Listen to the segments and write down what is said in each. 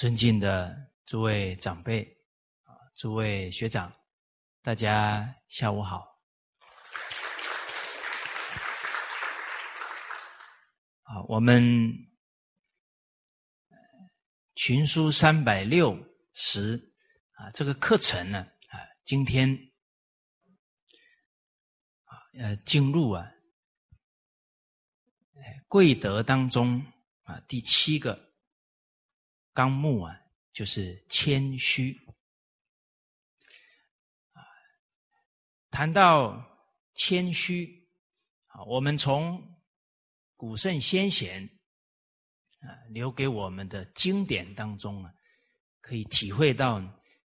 尊敬的诸位长辈啊，诸位学长，大家下午好。啊，我们群书三百六十啊，这个课程呢啊，今天啊呃进入啊，贵德当中啊第七个。纲目啊，就是谦虚。谈到谦虚啊，我们从古圣先贤啊留给我们的经典当中啊，可以体会到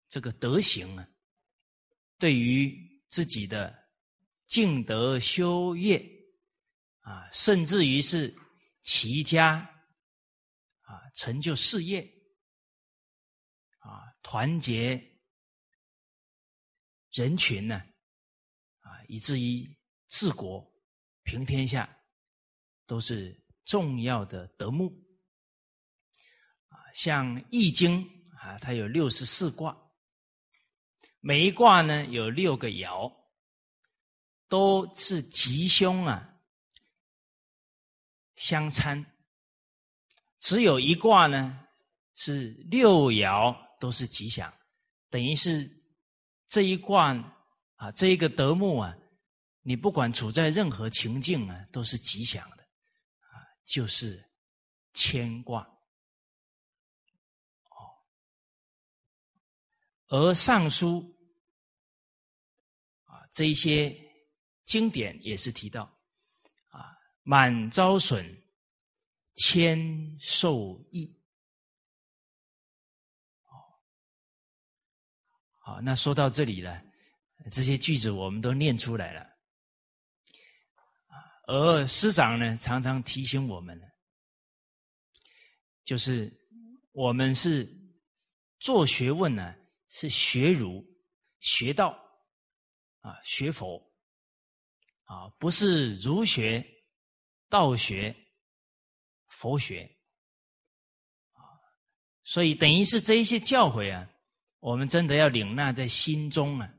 这个德行啊，对于自己的敬德修业啊，甚至于是齐家，成就事业啊。团结人群呢，啊，以至于治国平天下，都是重要的德目。啊，像《易经》啊，它有六十四卦，每一卦呢有六个爻，都是吉凶啊相参。只有一卦呢是六爻。都是吉祥，等于是这一卦啊，这一个德目啊，你不管处在任何情境啊，都是吉祥的啊，就是牵挂哦。而尚书啊，这一些经典也是提到啊，满招损，谦受益。好，那说到这里了，这些句子我们都念出来了。而师长呢，常常提醒我们，就是我们是做学问呢，是学儒、学道啊，学佛啊，不是儒学、道学、佛学啊，所以等于是这一些教诲啊。我们真的要领纳在心中啊，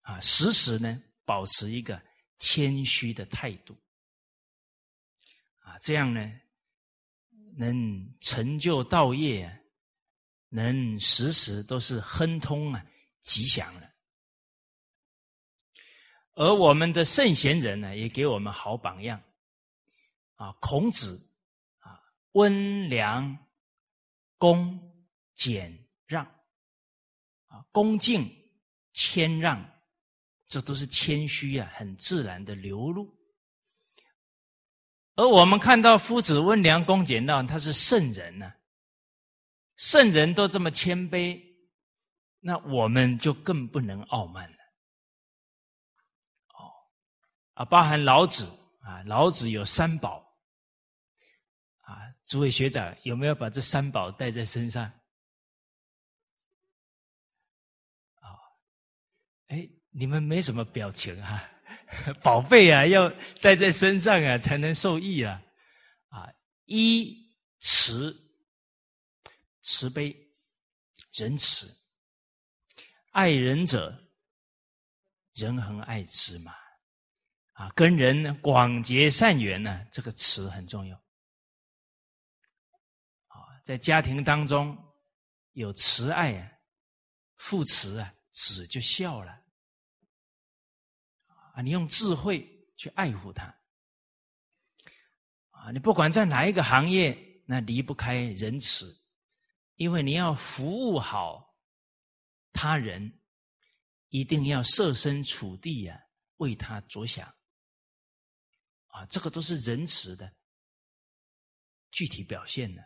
啊，时时呢保持一个谦虚的态度，啊，这样呢能成就道业，能时时都是亨通啊，吉祥了。而我们的圣贤人呢，也给我们好榜样，啊，孔子，温良恭俭让。啊，恭敬、谦让，这都是谦虚啊，很自然的流露。而我们看到夫子温良恭俭让，他是圣人呢，圣人都这么谦卑，那我们就更不能傲慢了。哦，啊，包含老子啊，老子有三宝，诸位学长有没有把这三宝带在身上？啊哎，你们没什么表情啊？宝贝啊，要带在身上啊，才能受益啊！啊，一慈，慈悲，仁慈，爱人者，人恒爱之嘛。啊，跟人广结善缘呢，这个慈很重要。在家庭当中有慈爱啊，父慈啊，子就孝了。啊，你用智慧去爱护他，啊，你不管在哪一个行业，那离不开仁慈，因为你要服务好他人，一定要设身处地呀，为他着想，啊，这个都是仁慈的具体表现呢，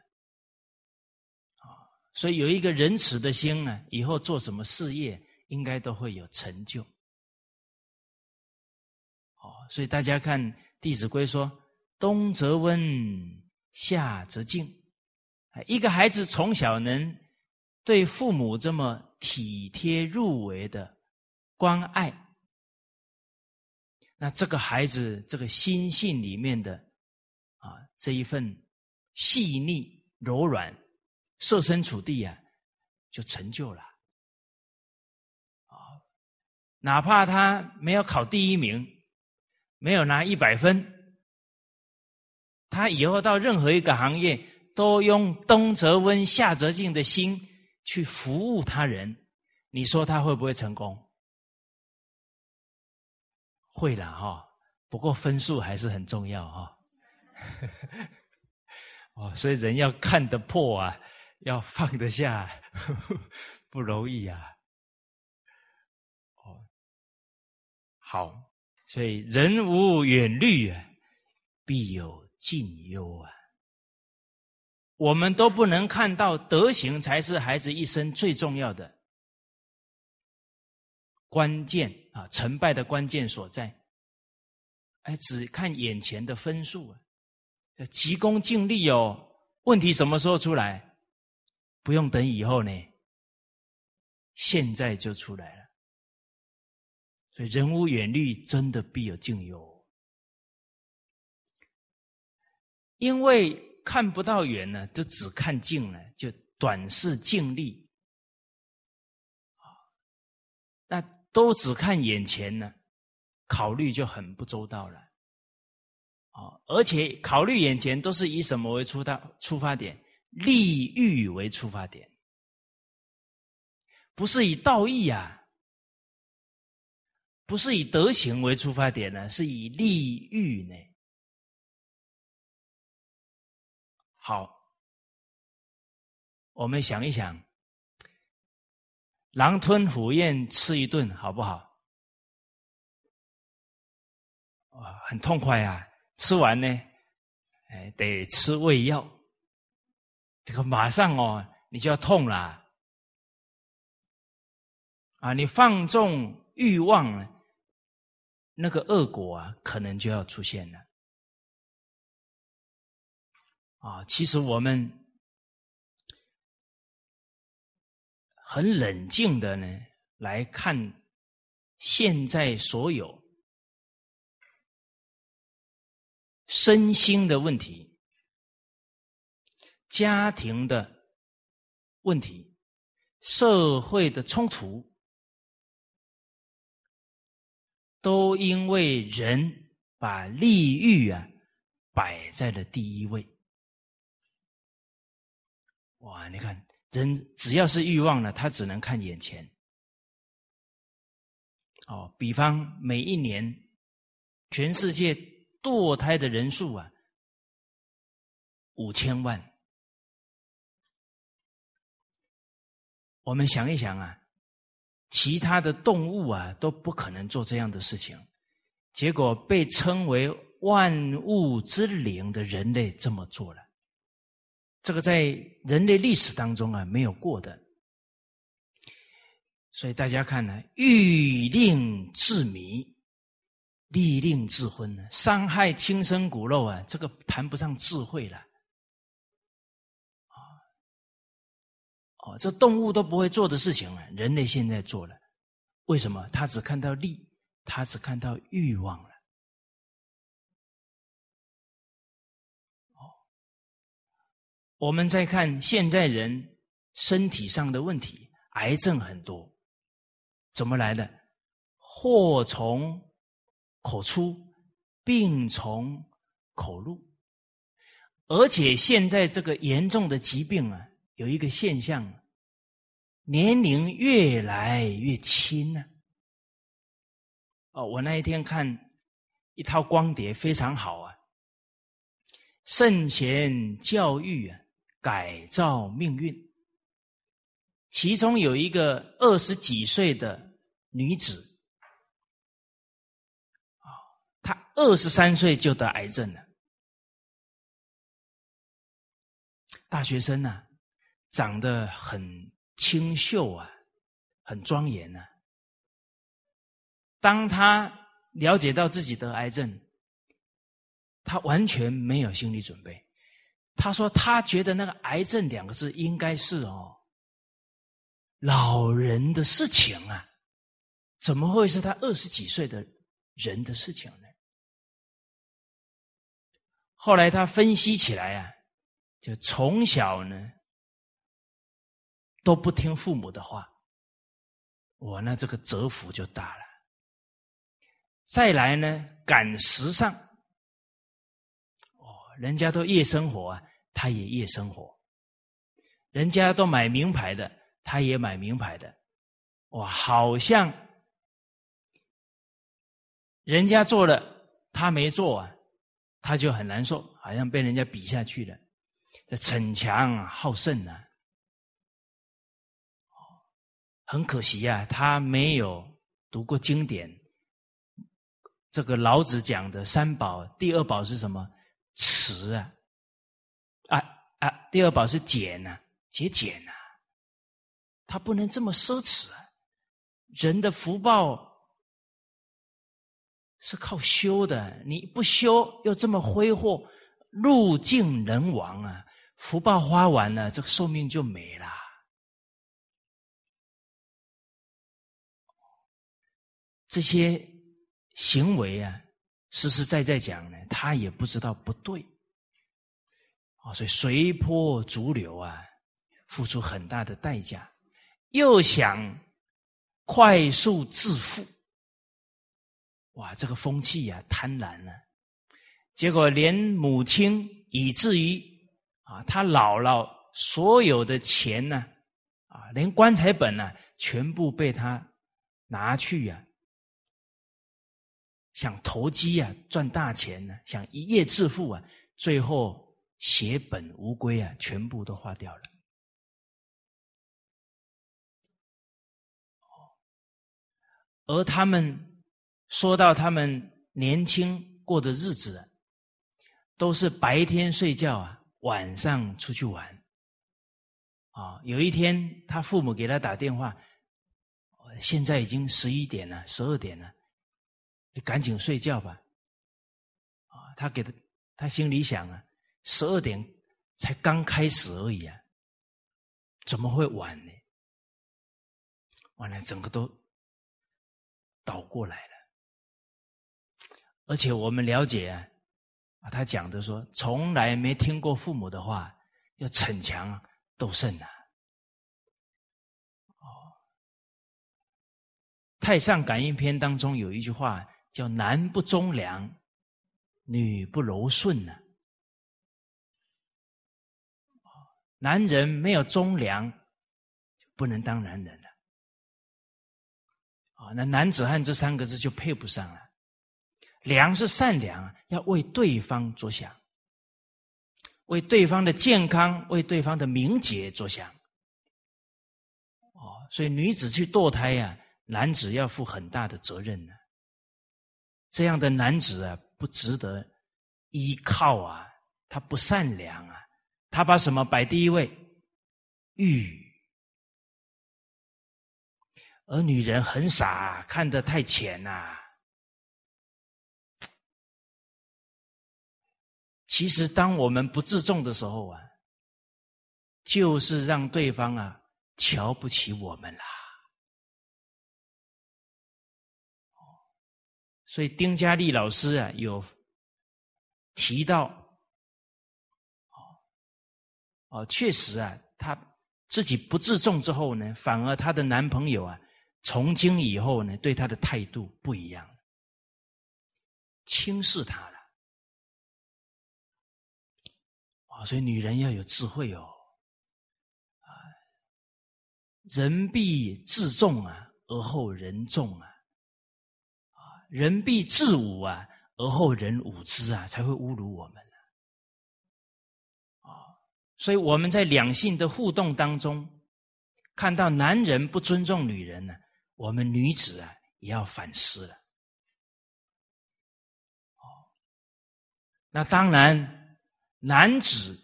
所以有一个仁慈的心呢，以后做什么事业，应该都会有成就。哦，所以大家看《弟子规》说：“冬则温，夏则静。”一个孩子从小能对父母这么体贴入微的关爱，那这个孩子这个心性里面的啊这一份细腻柔软，设身处地啊，就成就了。啊，哪怕他没有考第一名，没有拿一百分，他以后到任何一个行业，都用冬则温、夏则静的心去服务他人，你说他会不会成功？会了哈，不过分数还是很重要哈。哦，所以人要看得破啊，要放得下，不容易啊。哦，好，所以人无远虑啊，必有近忧啊。我们都不能看到德行才是孩子一生最重要的关键啊，成败的关键所在。哎，只看眼前的分数啊。急功近利哦，问题什么时候出来？不用等以后呢，现在就出来了。所以人无远虑，真的必有近忧。因为看不到远呢，就只看近了，就短视近利啊。那都只看眼前呢，考虑就很不周到了。啊，而且考虑眼前都是以什么为出道出发点？利欲为出发点，不是以道义啊，不是以德行为出发点呢，是以利欲呢。好，我们想一想，狼吞虎咽吃一顿好不好？啊，很痛快啊！吃完呢，哎，得吃胃药。这个马上哦，你就要痛了啊！你放纵欲望，那个恶果啊，可能就要出现了啊！其实我们很冷静的呢，来看现在所有。身心的问题、家庭的问题、社会的冲突，都因为人把利欲啊摆在了第一位。哇！你看，人只要是欲望了，他只能看眼前。哦，比方每一年，全世界。堕胎的人数啊，五千万。我们想一想啊，其他的动物啊都不可能做这样的事情，结果被称为万物之灵的人类这么做了，这个在人类历史当中啊没有过的。所以大家看呢，欲令自迷。利令智昏呢？伤害亲生骨肉啊！这个谈不上智慧了，哦，这动物都不会做的事情啊，人类现在做了，为什么？他只看到利，他只看到欲望了。哦，我们再看现在人身体上的问题，癌症很多，怎么来的？祸从。口出，病从口入，而且现在这个严重的疾病啊，有一个现象，年龄越来越轻呢。哦，我那一天看一套光碟非常好啊，圣贤教育啊，改造命运，其中有一个二十几岁的女子她。二十三岁就得癌症了，大学生呢，长得很清秀啊，很庄严呢。当他了解到自己得癌症，他完全没有心理准备。他说：“他觉得那个癌症两个字应该是哦，老人的事情啊，怎么会是他二十几岁的人的事情呢？”后来他分析起来啊，就从小呢都不听父母的话，我那这个折福就大了。再来呢，赶时尚，哦，人家都夜生活啊，他也夜生活；人家都买名牌的，他也买名牌的。哇，好像人家做了，他没做啊，他就很难受，好像被人家比下去了。这逞强好胜呢，很可惜呀，他没有读过经典。这个老子讲的三宝，第二宝是什么？慈啊，啊啊！第二宝是俭呐，节俭呐。他不能这么奢侈啊！人的福报是靠修的，你不修又这么挥霍，路尽人亡啊！福报花完了，这个寿命就没了。这些行为啊，实实在在讲呢，他也不知道不对。啊，所以随波逐流啊，付出很大的代价，又想快速致富，哇，这个风气呀，贪婪了，结果连母亲，以至于。啊，他姥姥所有的钱呢，啊，连棺材本呢，全部被他拿去呀，想投机啊，赚大钱呢，想一夜致富啊，最后血本无归啊，全部都花掉了。而他们说到他们年轻过的日子，都是白天睡觉啊。晚上出去玩，啊，有一天他父母给他打电话，现在已经十一点了，十二点了，你赶紧睡觉吧。啊，他给他，他心里想啊，十二点才刚开始而已啊，怎么会晚呢？完了，整个都倒过来了，而且我们了解啊。他讲的说，从来没听过父母的话，要逞强斗胜啊。哦，《太上感应篇》当中有一句话叫“男不忠良，女不柔顺”呐。男人没有忠良，不能当男人了。啊，那男子汉这三个字就配不上了。良是善良，要为对方着想，为对方的健康，为对方的名节着想。哦，所以女子去堕胎呀，男子要负很大的责任呢。这样的男子啊，不值得依靠啊，他不善良啊，他把什么摆第一位？欲。而女人很傻，看得太浅呐。其实，当我们不自重的时候啊，就是让对方啊瞧不起我们啦。所以丁嘉丽老师啊有提到，哦哦，确实啊，她自己不自重之后呢，反而她的男朋友啊，从今以后呢，对她的态度不一样，轻视她。啊，所以女人要有智慧哦，人必自重啊，而后人重，啊，人必自侮啊，而后人侮之啊，才会侮辱我们啊。所以我们在两性的互动当中，看到男人不尊重女人呢，我们女子啊也要反思了。哦，那当然。男子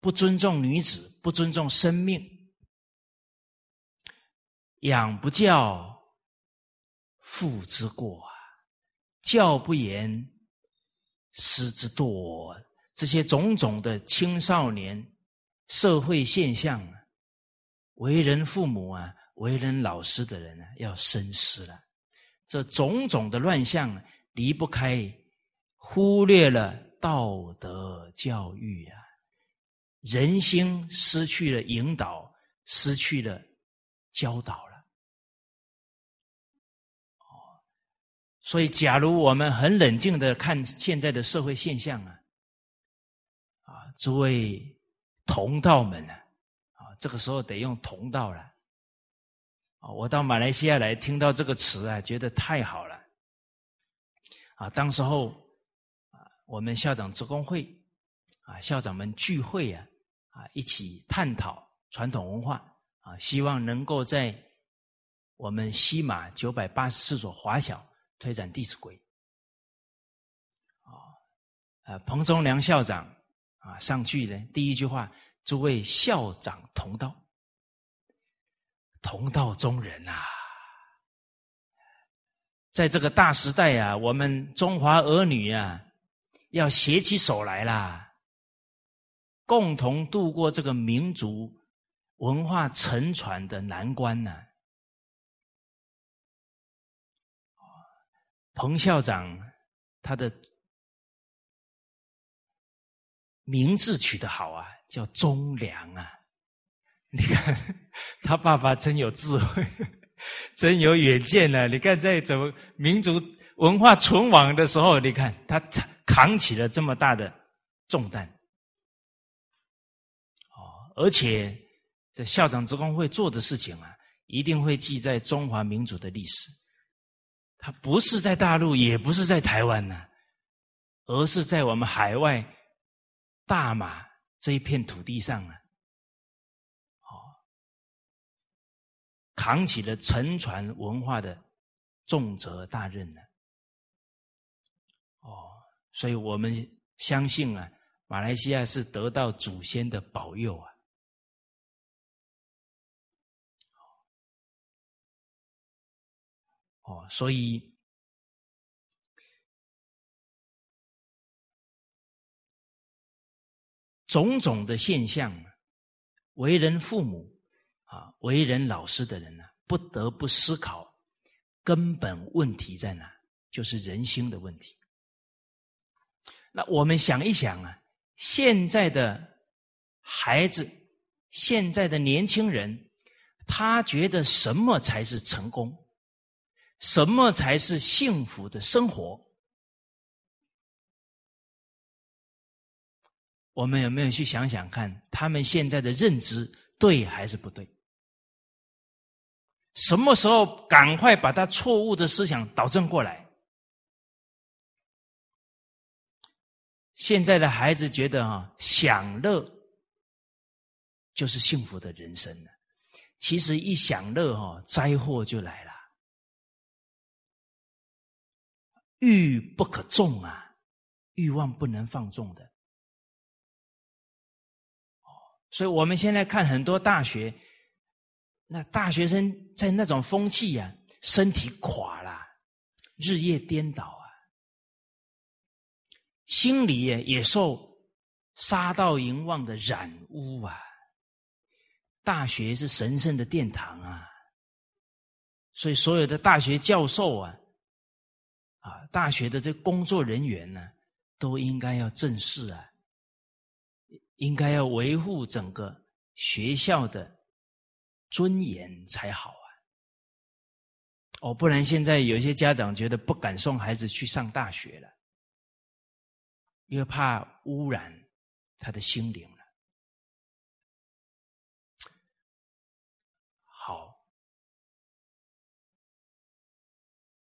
不尊重女子，不尊重生命，养不教，父之过啊；教不严，师之惰。这些种种的青少年社会现象，为人父母啊，为人老师的人啊，要深思了。这种种的乱象，离不开忽略了。道德教育啊，人心失去了引导，失去了教导了。所以假如我们很冷静的看现在的社会现象啊，啊，诸位同道们啊，啊，这个时候得用同道了。啊，我到马来西亚来，听到这个词啊，觉得太好了。啊，当时候啊，我们校长职工会啊，校长们聚会啊，啊，一起探讨传统文化啊，希望能够在我们西马九百八十四所华小推展《弟子规》。啊，呃，彭忠良校长啊，上去呢，第一句话：“诸位校长同道。”同道中人呐，在这个大时代啊，我们中华儿女啊，要携起手来啦，共同度过这个民族文化沉船的难关呢。彭校长他的名字取得好啊，叫忠良啊。你看，他爸爸真有智慧，真有远见呢。你看，在怎么民族文化存亡的时候，你看他扛起了这么大的重担。哦，而且这校长职工会做的事情啊，一定会记在中华民族的历史。他不是在大陆，也不是在台湾呢，而是在我们海外大马这一片土地上啊。哦扛起了沉船文化的重责大任呢。哦，所以我们相信啊，马来西亚是得到祖先的保佑啊。哦，所以种种的现象，为人父母。啊，为人老师的人呢，不得不思考根本问题在哪，就是人心的问题。那我们想一想啊，现在的孩子，现在的年轻人，他觉得什么才是成功？什么才是幸福的生活？我们有没有去想想看，他们现在的认知对还是不对？什么时候赶快把他错误的思想导正过来？现在的孩子觉得啊，享乐就是幸福的人生了。其实一享乐哈，灾祸就来了。欲不可纵啊，欲望不能放纵的。哦，所以我们现在看很多大学。那大学生在那种风气呀，身体垮了，日夜颠倒啊，心里也也受杀盗淫妄的染污啊。大学是神圣的殿堂啊，所以所有的大学教授啊，啊，大学的这工作人员呢，都应该要正视啊，应该要维护整个学校的。尊严才好啊！哦，不然现在有些家长觉得不敢送孩子去上大学了，因为怕污染他的心灵了。好，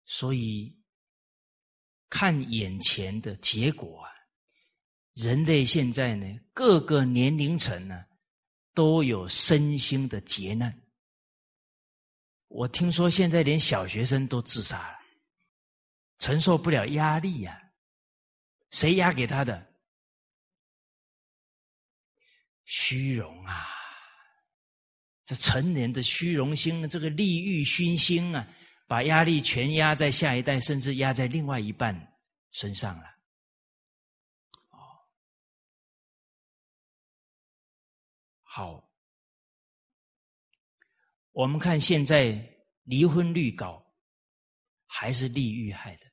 所以看眼前的结果啊，人类现在呢，各个年龄层呢。都有身心的劫难。我听说现在连小学生都自杀了，承受不了压力呀。谁压给他的？虚荣啊！这成年的虚荣心，这个利欲熏心啊，把压力全压在下一代，甚至压在另外一半身上了。哦好，我们看现在离婚率高，还是利欲害的，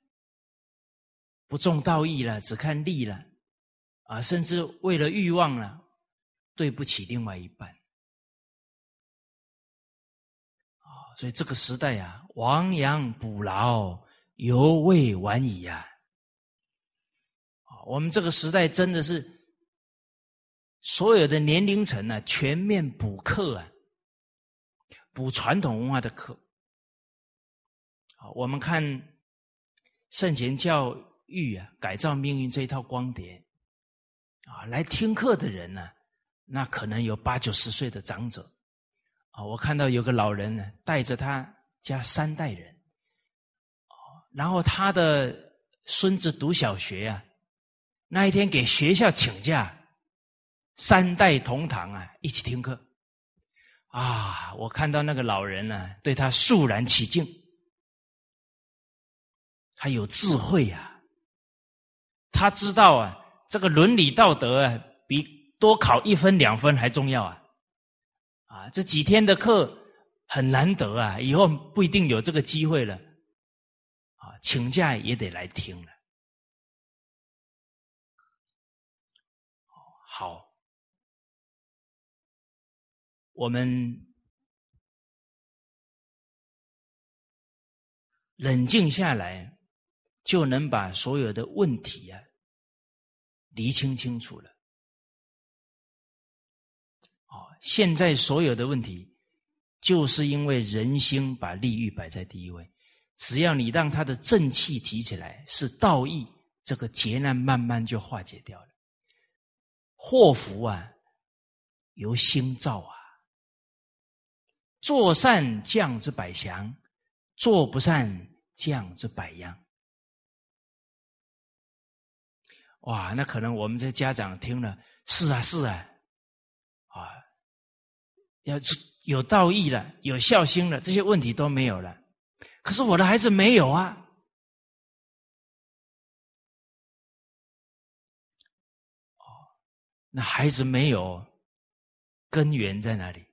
不重道义了，只看利了，啊，甚至为了欲望了，对不起另外一半。所以这个时代呀，亡羊补牢，犹未晚矣呀！我们这个时代真的是所有的年龄层呢，全面补课啊，补传统文化的课。啊，我们看圣贤教育啊，改造命运这一套光碟啊，来听课的人呢，那可能有八九十岁的长者。啊，我看到有个老人呢，带着他家三代人，哦，然后他的孙子读小学呀，那一天给学校请假，三代同堂啊，一起听课，啊，我看到那个老人呢，对他肃然起敬，他有智慧呀，他知道啊，这个伦理道德啊，比多考一分两分还重要啊。这几天的课很难得啊，以后不一定有这个机会了。啊，请假也得来听了。好，我们冷静下来，就能把所有的问题啊理清清楚了。现在所有的问题，就是因为人心把利益摆在第一位。只要你让他的正气提起来，是道义，这个劫难慢慢就化解掉了。祸福啊，由心造啊。做善降之百祥，做不善降之百殃。哇，那可能我们这家长听了，是啊，是啊。要有道义了，有孝心了，这些问题都没有了。可是我的孩子没有啊！哦，那孩子没有根源在哪里？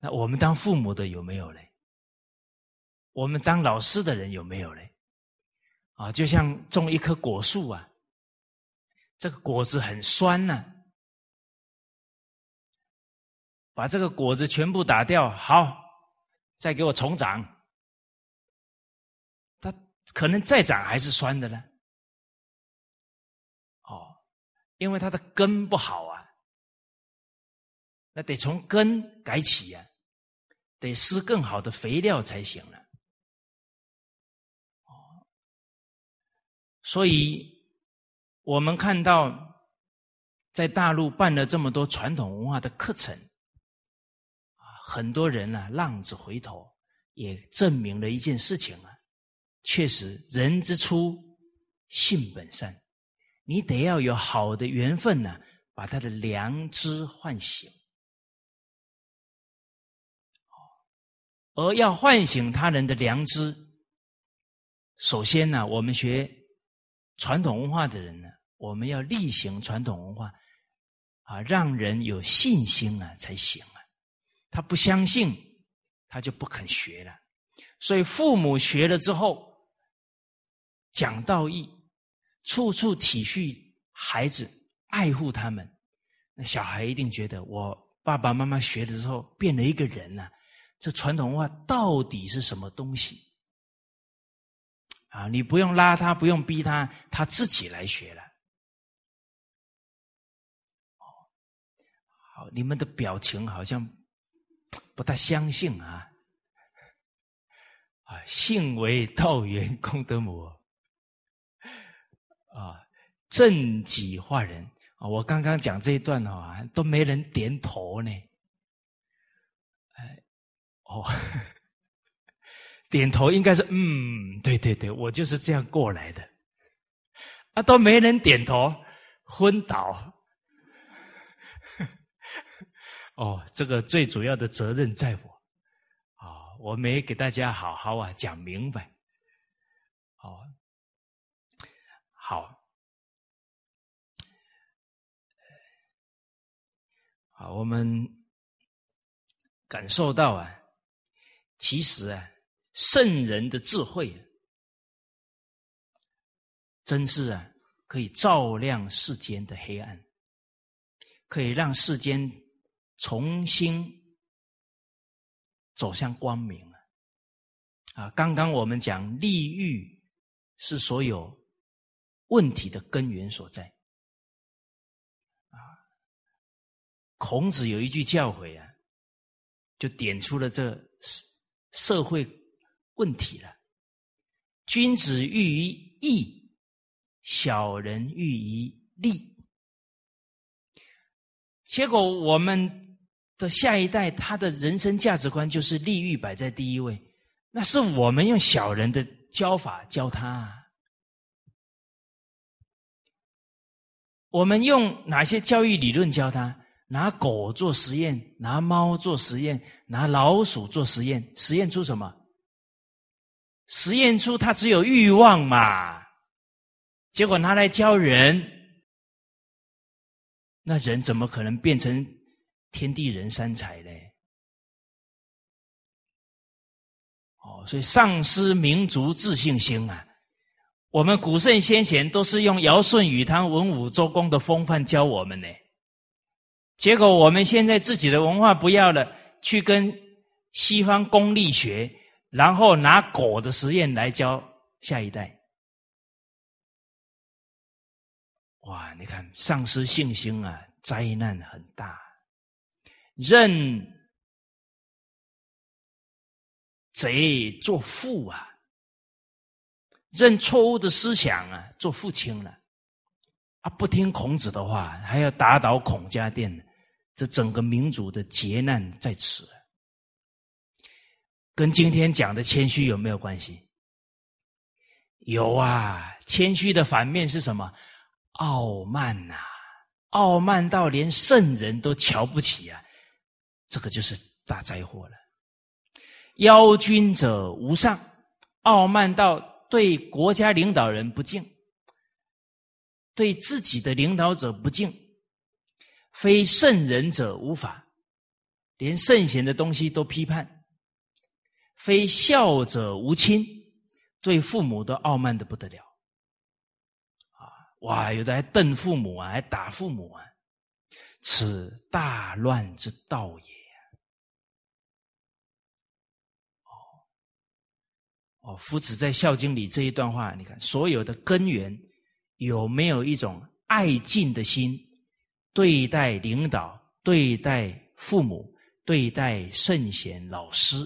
那我们当父母的有没有嘞？我们当老师的人有没有嘞？啊，就像种一棵果树啊，这个果子很酸呢。把这个果子全部打掉，好，再给我重长。它可能再长还是酸的呢。哦，因为它的根不好啊，那得从根改起呀，得施更好的肥料才行了。哦，所以我们看到在大陆办了这么多传统文化的课程。很多人呢，浪子回头，也证明了一件事情啊，确实人之初性本善，你得要有好的缘分呢，把他的良知唤醒。而要唤醒他人的良知，首先呢，我们学传统文化的人呢，我们要力行传统文化，啊，让人有信心啊，才行。他不相信，他就不肯学了。所以父母学了之后，讲道义，处处体恤孩子，爱护他们，那小孩一定觉得我爸爸妈妈学了之后变了一个人呢。这传统文化到底是什么东西？啊，你不用拉他，不用逼他，他自己来学了。哦，好，你们的表情好像。不大相信啊！啊，信为道源功德母啊，正己化人啊！我刚刚讲这一段啊，都没人点头呢。哎，哦，点头应该是嗯，对对对，我就是这样过来的。啊，都没人点头，昏倒。哦，这个最主要的责任在我，啊，我没给大家好好啊讲明白，哦，好，好，我们感受到啊，其实啊，圣人的智慧，真是啊，可以照亮世间的黑暗，可以让世间。重新走向光明了。啊，刚刚我们讲利欲是所有问题的根源所在。啊，孔子有一句教诲啊，就点出了这社社会问题了。君子喻于义，小人喻于利。结果我们的下一代，他的人生价值观就是利欲摆在第一位，那是我们用小人的教法教他。啊我们用哪些教育理论教他？拿狗做实验，拿猫做实验，拿老鼠做实验，实验出什么？实验出他只有欲望嘛，结果拿来教人，那人怎么可能变成天地人三才呢？哦，所以丧失民族自信心啊！我们古圣先贤都是用尧舜禹汤文武周公的风范教我们呢，结果我们现在自己的文化不要了，去跟西方功利学。然后拿狗的实验来教下一代，哇！你看，丧失信心啊，灾难很大。认贼做父啊，认错误的思想啊，做父亲了啊！不听孔子的话，还要打倒孔家店，这整个民族的劫难在此。跟今天讲的谦虚有没有关系？有啊，谦虚的反面是什么？傲慢呐，傲慢到连圣人都瞧不起啊，这个就是大灾祸了。邀君者无上，傲慢到对国家领导人不敬，对自己的领导者不敬，非圣人者无法，连圣贤的东西都批判。非孝者无亲，对父母都傲慢的不得了，哇，有的还瞪父母啊，还打父母啊，此大乱之道也。哦，哦，夫子在《孝经》里这一段话，你看，所有的根源有没有一种爱敬的心，对待领导，对待父母，对待圣贤老师？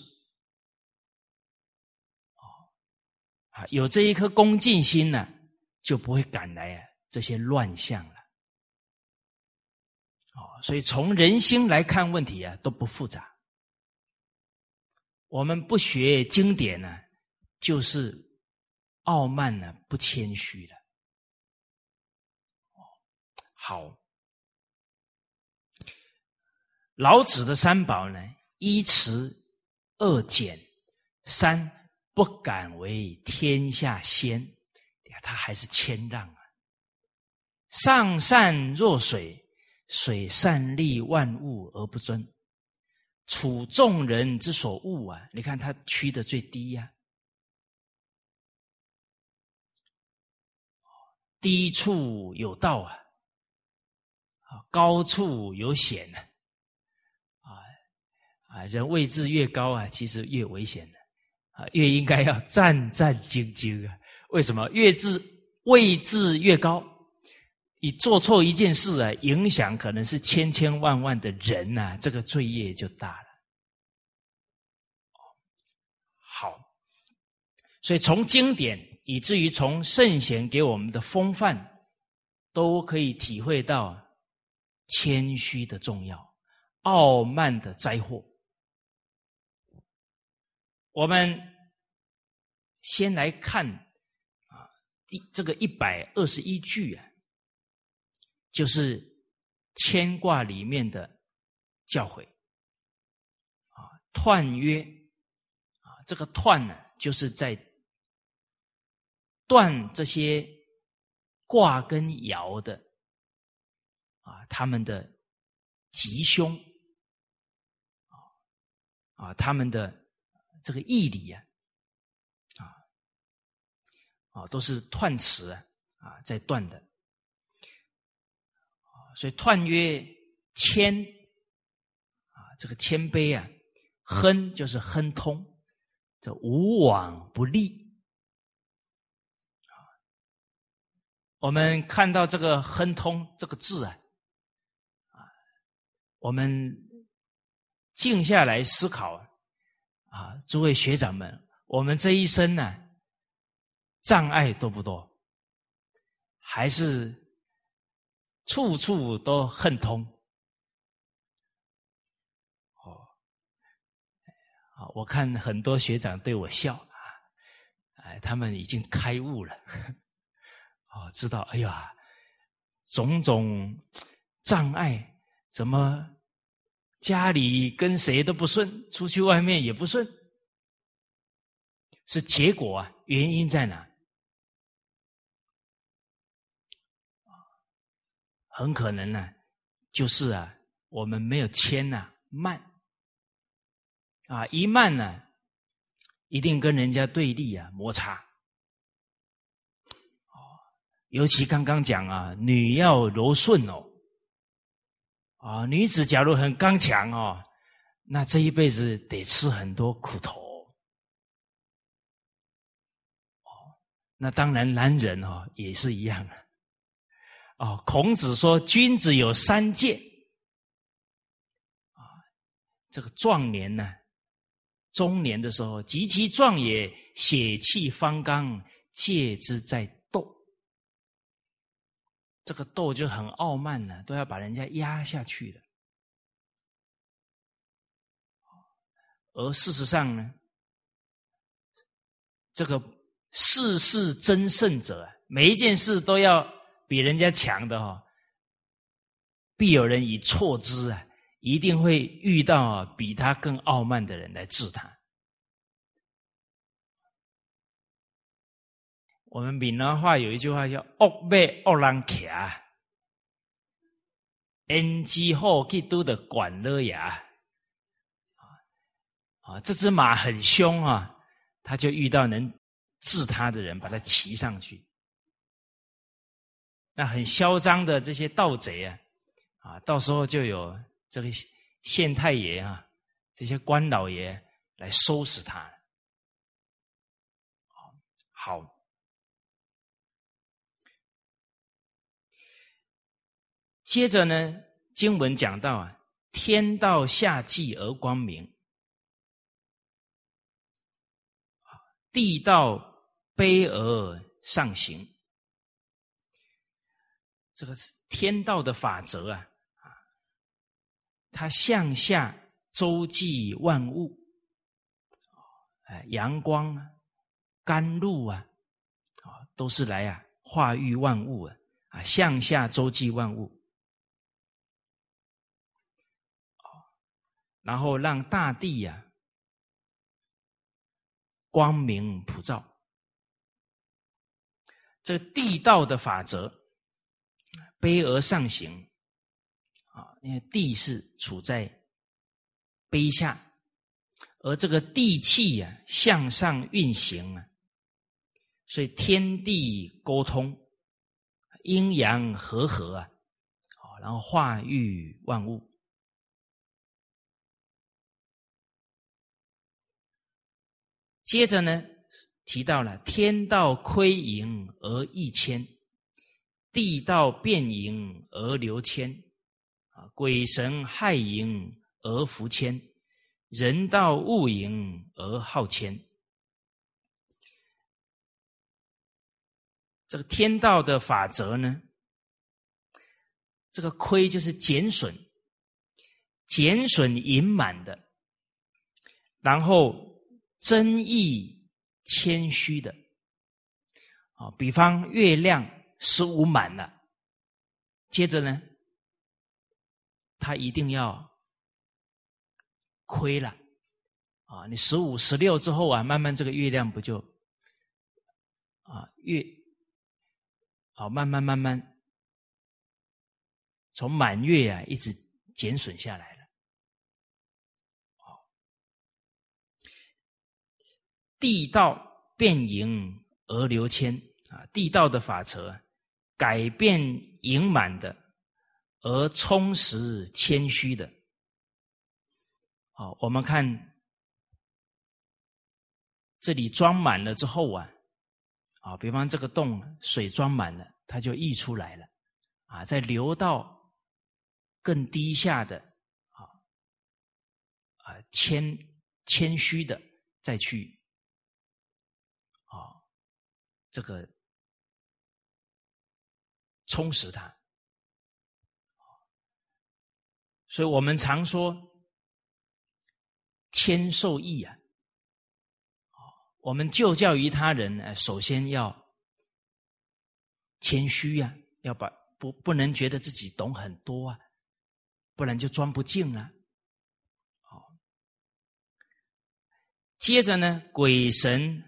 哦啊，有这一颗恭敬心呢，就不会赶来啊这些乱象了。哦，所以从人心来看问题啊，都不复杂。我们不学经典呢，就是傲慢呢，不谦虚了。好，老子的三宝呢，一慈，二俭，三。不敢为天下先，他还是谦让啊。上善若水，水善利万物而不争，处众人之所恶啊。你看他屈的最低呀，低处有道啊，啊，高处有险呢，啊啊，人位置越高啊，其实越危险的。啊，越应该要战战兢兢啊！为什么？越置位置越高，你做错一件事啊，影响可能是千千万万的人呐，这个罪业就大了。好，所以从经典以至于从圣贤给我们的风范，都可以体会到谦虚的重要，傲慢的灾祸。我们先来看啊，第这个一百二十一句啊，就是牵挂里面的教诲啊。彖曰啊，这个彖呢，就是在断这些卦跟爻的啊，他们的吉凶啊啊，他们的。这个义理呀，啊，啊，都是断词啊，啊，在断的，所以断曰谦，啊，这个谦卑啊，亨就是亨通，这无往不利。我们看到这个“亨通”这个字啊，啊，我们静下来思考啊，诸位学长们，我们这一生呢，障碍多不多？还是处处都亨通？哦，啊，我看很多学长对我笑啊，哎，他们已经开悟了。哦，知道，哎呀，种种障碍，怎么家里跟谁都不顺，出去外面也不顺，是结果啊？原因在哪？很可能呢，就是啊，我们没有谦呐，慢啊，一慢呢，一定跟人家对立啊，摩擦。尤其刚刚讲啊，女要柔顺哦，啊，女子假如很刚强哦，那这一辈子得吃很多苦头。哦，那当然男人哦也是一样的。哦，孔子说君子有三戒，啊，这个壮年呢，中年的时候极其壮也，血气方刚，戒之在。这个斗就很傲慢了，都要把人家压下去了。而事实上呢，这个事事争胜者，每一件事都要比人家强的哈，必有人以错之啊，一定会遇到啊比他更傲慢的人来治他。我们闽南话有一句话叫“恶马恶人骑”，恩基后去都的管了呀。啊啊，这只马很凶啊，他就遇到能治他的人，把他骑上去。那很嚣张的这些盗贼啊，啊，到时候就有这个县太爷啊，这些官老爷来收拾他。好。接着呢，经文讲到啊，天道下济而光明，地道卑而上行。这个天道的法则啊，啊，它向下周济万物，阳光啊，甘露啊，啊，都是来啊化育万物啊，啊，向下周济万物。然后让大地呀光明普照，这地道的法则，卑而上行啊，因为地是处在卑下，而这个地气呀向上运行啊，所以天地沟通，阴阳和合啊，好，然后化育万物。接着呢，提到了天道亏盈而益谦，地道变盈而流谦，啊，鬼神害盈而福谦，人道恶盈而好谦。这个天道的法则呢，这个亏就是减损，减损盈满的，然后。真意谦虚的，啊，比方月亮十五满了，接着呢，他一定要亏了，啊，你十五、十六之后啊，慢慢这个月亮不就，啊，月，好，慢慢慢慢，从满月啊，一直减损下来了。地道变盈而流谦啊，地道的法则改变盈满的，而充实谦虚的。好，我们看这里装满了之后啊，啊，比方这个洞水装满了，它就溢出来了，啊，再流到更低下的啊啊谦谦虚的再去这个充实它。所以我们常说谦受益啊，我们就教于他人，首先要谦虚呀，要把不不能觉得自己懂很多啊，不然就装不进啊。好，接着呢，鬼神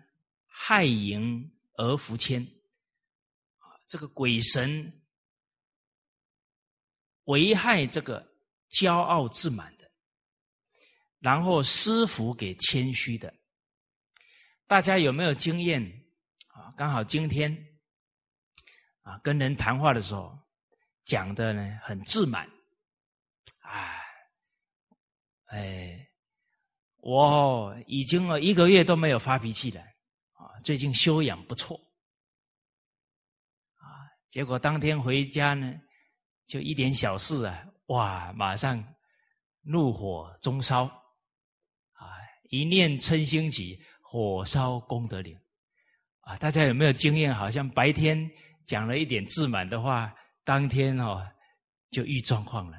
害淫而福谦，啊，这个鬼神危害这个。骄傲自满的，然后施福给谦虚的。大家有没有经验啊？刚好今天啊，跟人谈话的时候讲的呢很自满，啊，哎，我已经了一个月都没有发脾气了，最近修养不错啊。结果当天回家呢，就一点小事啊。哇！马上怒火中烧，啊！一念嗔心起，火烧功德林。啊！大家有没有经验？好像白天讲了一点自满的话，当天哦就遇状况了。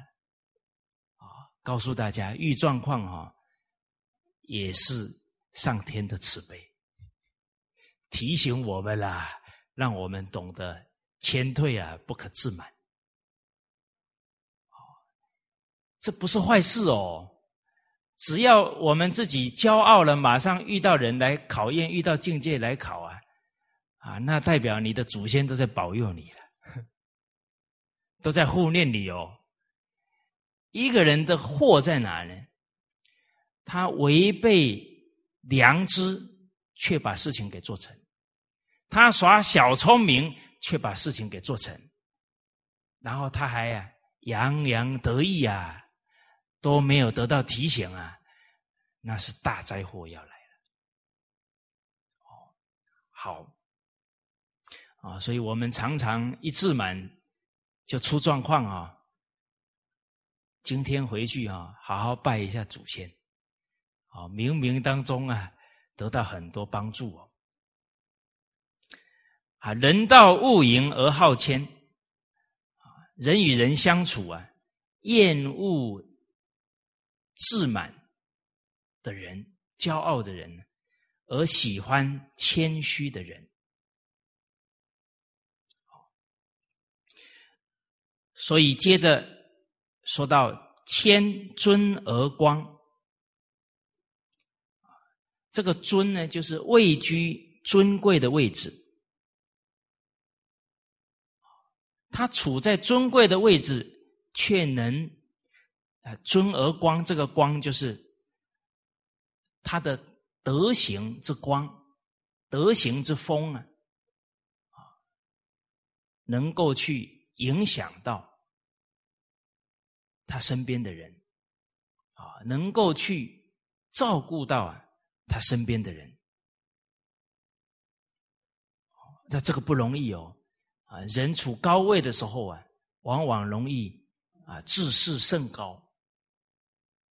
啊！告诉大家，遇状况哈也是上天的慈悲，提醒我们啦，让我们懂得谦退啊，不可自满。哦这不是坏事哦，只要我们自己骄傲了，马上遇到人来考验，遇到境界来考啊，啊，那代表你的祖先都在保佑你了，都在护念你哦。一个人的祸在哪呢？他违背良知，却把事情给做成；他耍小聪明，却把事情给做成，然后他还呀洋洋得意啊。都没有得到提醒啊，那是大灾祸要来了。哦，好，啊，所以我们常常一自满就出状况啊。今天回去啊，好好拜一下祖先，啊，冥冥当中啊，得到很多帮助哦。啊，人道物盈而好谦，啊，人与人相处啊，厌恶。自满的人，骄傲的人，而喜欢谦虚的人。所以接着说到谦尊而光，这个尊呢，就是位居尊贵的位置。他处在尊贵的位置，却能。啊，尊而光，这个光就是他的德行之光，德行之风啊，啊，能够去影响到他身边的人，啊，能够去照顾到啊他身边的人，那这个不容易哦，啊，人处高位的时候啊，往往容易啊自视甚高。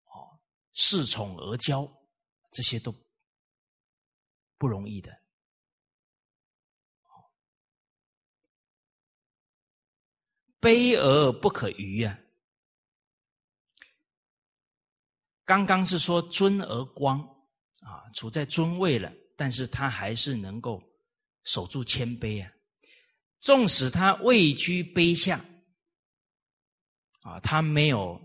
哦恃宠而骄，这些都不容易的。卑而不可逾啊！刚刚是说尊而光啊，处在尊位了，但是他还是能够守住谦卑啊。纵使他位居卑下啊，他没有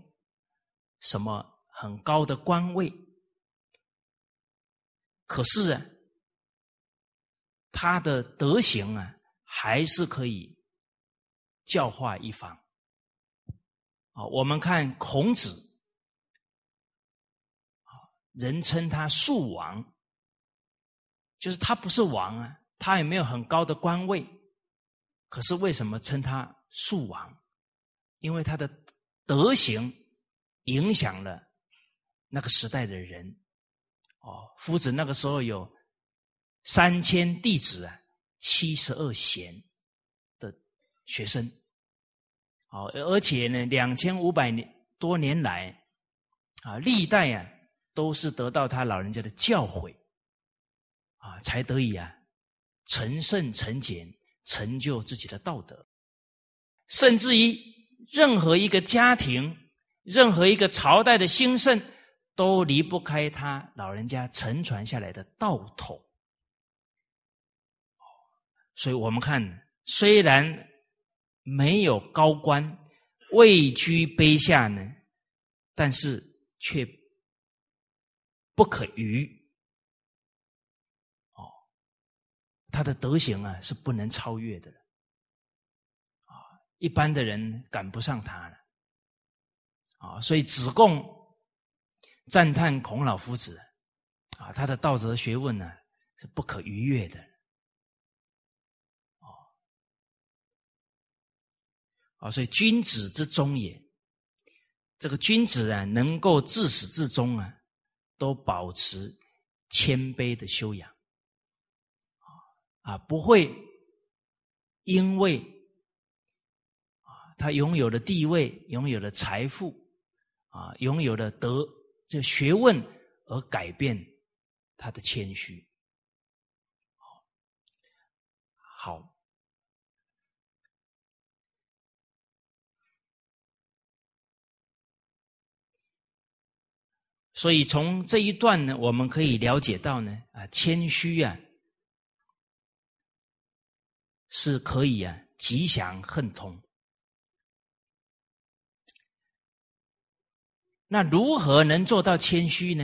什么。很高的官位，可是啊，他的德行啊，还是可以教化一方。啊，我们看孔子，啊，人称他树王，就是他不是王啊，他也没有很高的官位，可是为什么称他树王？因为他的德行影响了。那个时代的人，哦，夫子那个时候有三千弟子啊，七十二贤的学生。好，而且呢，两千五百年多年来，啊，历代啊，都是得到他老人家的教诲，啊，才得以啊，成圣成简，成就自己的道德。甚至于任何一个家庭，任何一个朝代的兴盛，都离不开他老人家承传下来的道统。所以我们看，虽然。没有高官，位居卑下呢，但是却不可逾。哦，他的德行啊是不能超越的啊，一般的人赶不上他了。啊，所以子贡赞叹孔老夫子啊，他的道德学问呢是不可逾越的。啊，所以君子之忠也。这个君子啊，能够自始至终啊，都保持谦卑的修养，啊，不会因为啊他拥有的地位、拥有的财富啊、拥有的德这学问而改变他的谦虚。好。所以从这一段呢，我们可以了解到呢，啊，谦虚啊，是可以啊，吉祥亨通。那如何能做到谦虚呢？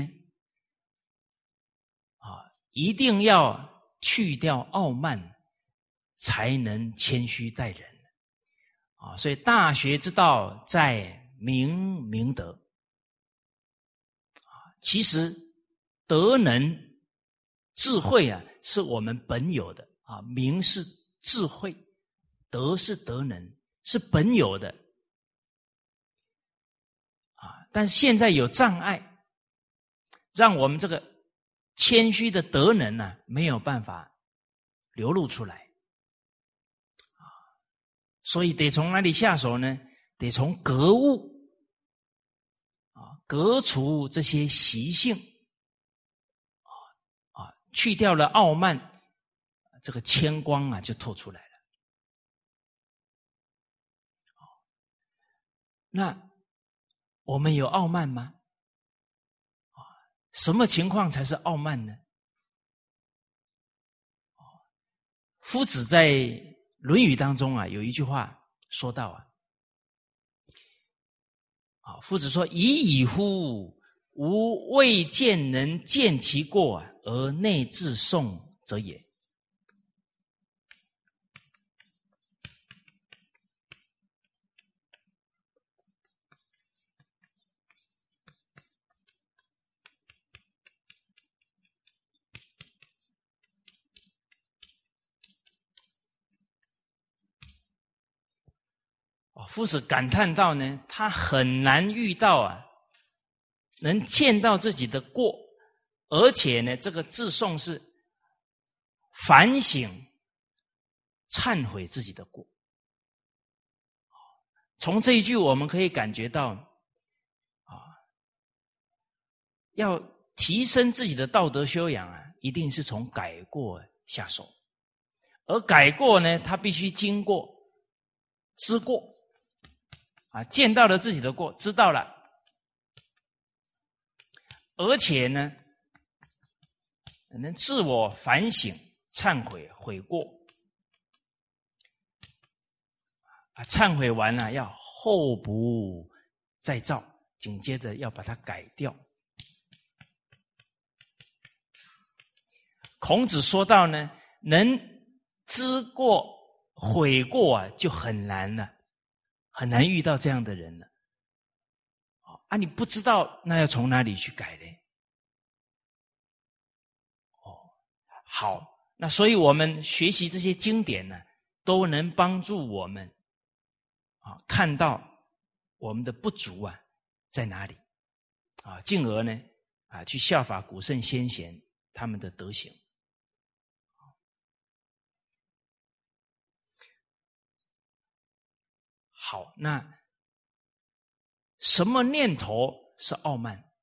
啊，一定要去掉傲慢，才能谦虚待人。啊，所以大学之道在明明德。其实，德能、智慧啊，是我们本有的啊。明是智慧，德是德能，是本有的啊。但是现在有障碍，让我们这个谦虚的德能呢，没有办法流露出来啊。所以得从哪里下手呢？得从格物。革除这些习性，啊啊，去掉了傲慢，这个谦光啊就透出来了。那我们有傲慢吗？啊，什么情况才是傲慢呢？夫子在《论语》当中啊，有一句话说到啊。啊！夫子说：“已矣乎！吾未见能见其过而内自颂者也。”夫子感叹到呢，他很难遇到啊，能见到自己的过，而且呢，这个自颂是反省、忏悔自己的过。从这一句，我们可以感觉到，啊，要提升自己的道德修养啊，一定是从改过下手，而改过呢，他必须经过知过。啊，见到了自己的过，知道了，而且呢，能自我反省、忏悔、悔过。啊，忏悔完了要后不再造，紧接着要把它改掉。孔子说到呢，能知过、悔过啊，就很难了。很难遇到这样的人了，啊，你不知道那要从哪里去改呢？哦，好，那所以我们学习这些经典呢，都能帮助我们啊，看到我们的不足啊在哪里，啊，进而呢啊去效法古圣先贤他们的德行。好，那什么念头是傲慢？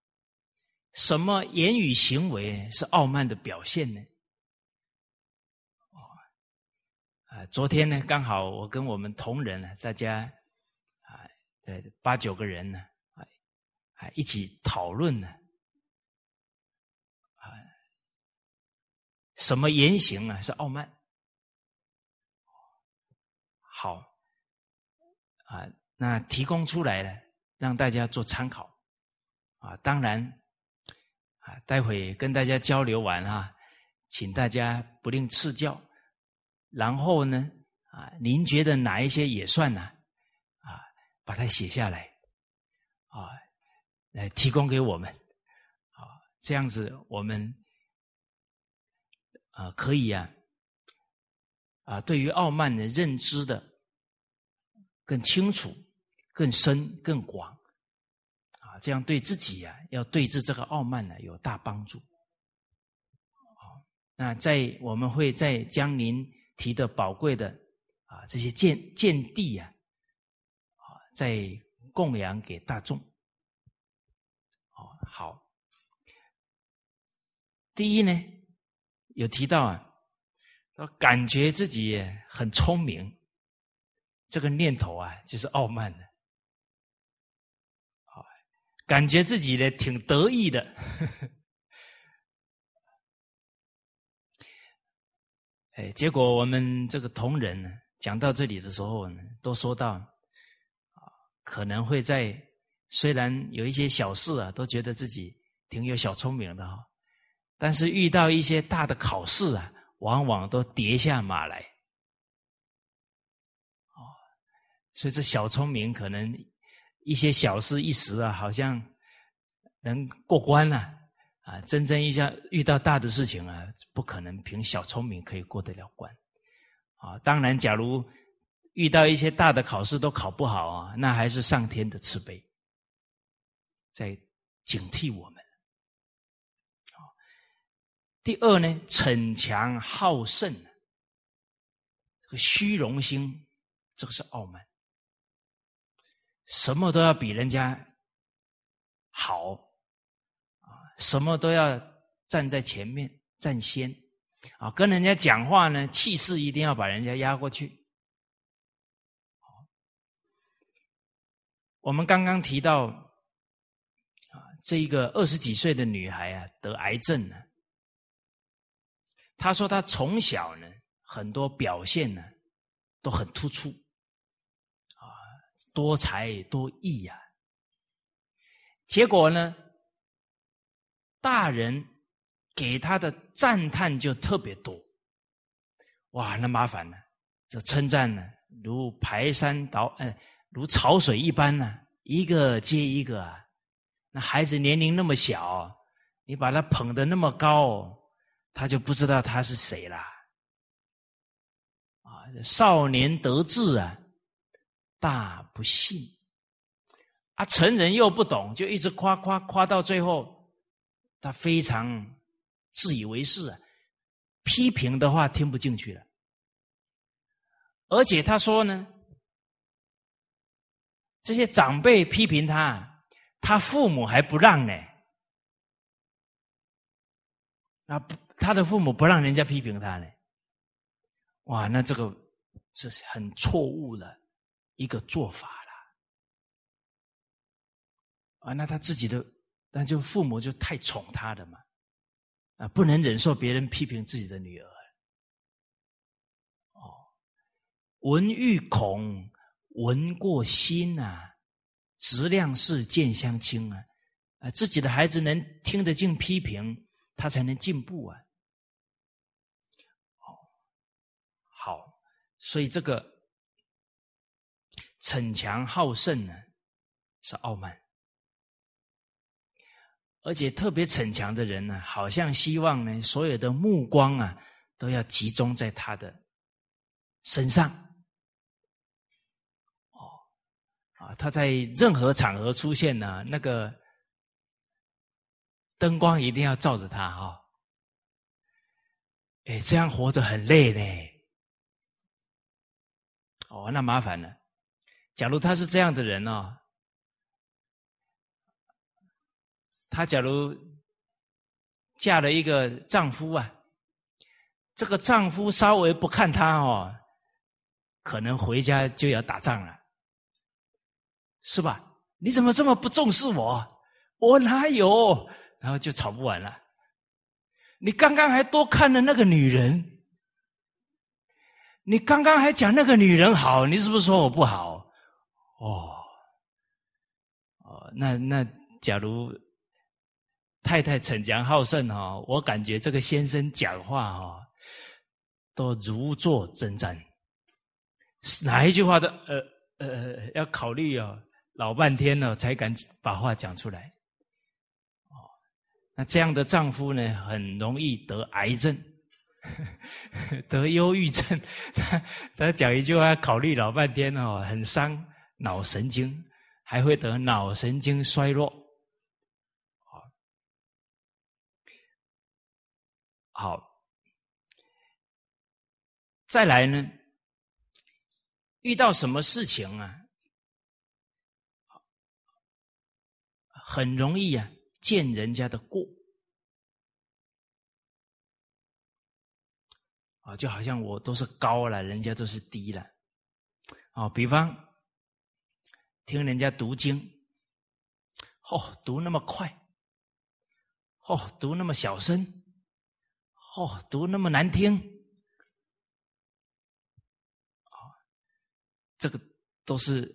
什么言语行为是傲慢的表现呢？哦，啊，昨天呢，刚好我跟我们同仁呢，大家啊，对八九个人呢，啊，一起讨论呢，啊，什么言行啊是傲慢？好，啊，那提供出来了，让大家做参考，啊，当然。啊待会跟大家交流完哈，请大家不吝赐教。然后呢，啊，您觉得哪一些也算呢？啊，把它写下来，啊，来提供给我们，啊，这样子我们啊可以啊，啊，对于傲慢的认知的更清楚、更深、更广。啊这样对自己呀，要对治这个傲慢呢，有大帮助。好，那在我们会再将您提的宝贵的啊这些见见地呀，啊，再供养给大众。哦，好。第一呢，有提到啊，感觉自己很聪明，这个念头啊，就是傲慢的。好感觉自己呢挺得意的，哎，结果我们这个同仁呢讲到这里的时候呢，都说到啊，可能会在虽然有一些小事啊，都觉得自己挺有小聪明的哈，但是遇到一些大的考试啊，往往都跌下马来，哦，所以这小聪明可能。一些小事一时啊，好像能过关了啊！真正一下遇到大的事情啊，不可能凭小聪明可以过得了关啊！当然，假如遇到一些大的考试都考不好啊，那还是上天的慈悲在警惕我们。第二呢，逞强好胜，这个虚荣心，这个是傲慢。什么都要比人家好啊！什么都要站在前面占先啊！跟人家讲话呢，气势一定要把人家压过去。我们刚刚提到啊，这一个二十几岁的女孩啊，得癌症了。她说她从小呢，很多表现呢都很突出。多才多艺呀，结果呢，大人给他的赞叹就特别多，哇，那麻烦了，这称赞呢，如排山倒，呃，如潮水一般呢，一个接一个啊。那孩子年龄那么小，你把他捧得那么高，他就不知道他是谁了。啊，少年得志啊。大不幸啊！成人又不懂，就一直夸夸夸到最后，他非常自以为是啊！批评的话听不进去了，而且他说呢，这些长辈批评他，他父母还不让呢。啊，他的父母不让人家批评他呢。哇，那这个这是很错误的。一个做法了啊，那他自己的，那就父母就太宠他的嘛，啊，不能忍受别人批评自己的女儿。哦，闻欲恐，闻过心啊，质量是见相亲啊，啊，自己的孩子能听得进批评，他才能进步啊。好，好，所以这个。逞强好胜呢，是傲慢，而且特别逞强的人呢，好像希望呢，所有的目光啊，都要集中在他的身上。哦，啊，他在任何场合出现呢，那个灯光一定要照着他哈。哎，这样活着很累嘞。哦，那麻烦了。假如他是这样的人哦，他假如嫁了一个丈夫啊，这个丈夫稍微不看她哦，可能回家就要打仗了，是吧？你怎么这么不重视我？我哪有？然后就吵不完了。你刚刚还多看了那个女人，你刚刚还讲那个女人好，你是不是说我不好？哦，哦，那那假如太太逞强好胜哈，我感觉这个先生讲话哈，都如坐针毡，哪一句话都呃呃要考虑哦。老半天了，才敢把话讲出来。哦，那这样的丈夫呢，很容易得癌症，得忧郁症。他他讲一句话，考虑老半天哦，很伤脑神经，还会得脑神经衰弱。好，再来呢，遇到什么事情啊？很容易啊，见人家的过啊，就好像我都是高了，人家都是低了啊。比方听人家读经，哦，读那么快，哦，读那么小声，哦，读那么难听，啊，这个都是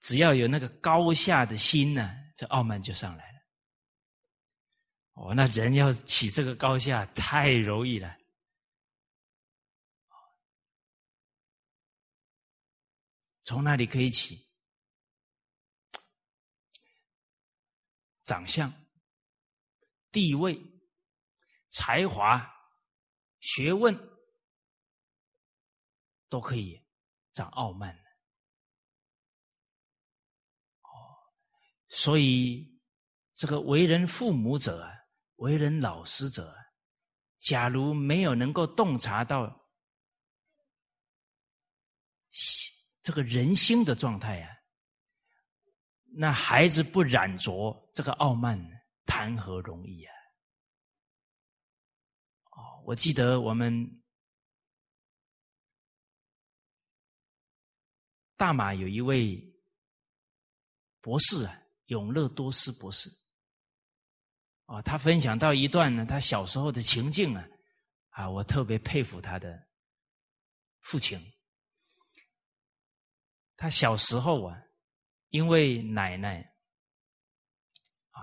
只要有那个高下的心呢。这傲慢就上来了，哦，那人要起这个高下太容易了，从哪里可以起？长相、地位、才华、学问，都可以长傲慢。哦所以，这个为人父母者啊，为人老师者，假如没有能够洞察到这个人心的状态啊，那孩子不染着这个傲慢，谈何容易啊！哦，我记得我们大马有一位博士啊。永乐多斯博士，啊，他分享到一段呢，他小时候的情境啊，啊，我特别佩服他的父亲。他小时候啊，因为奶奶啊，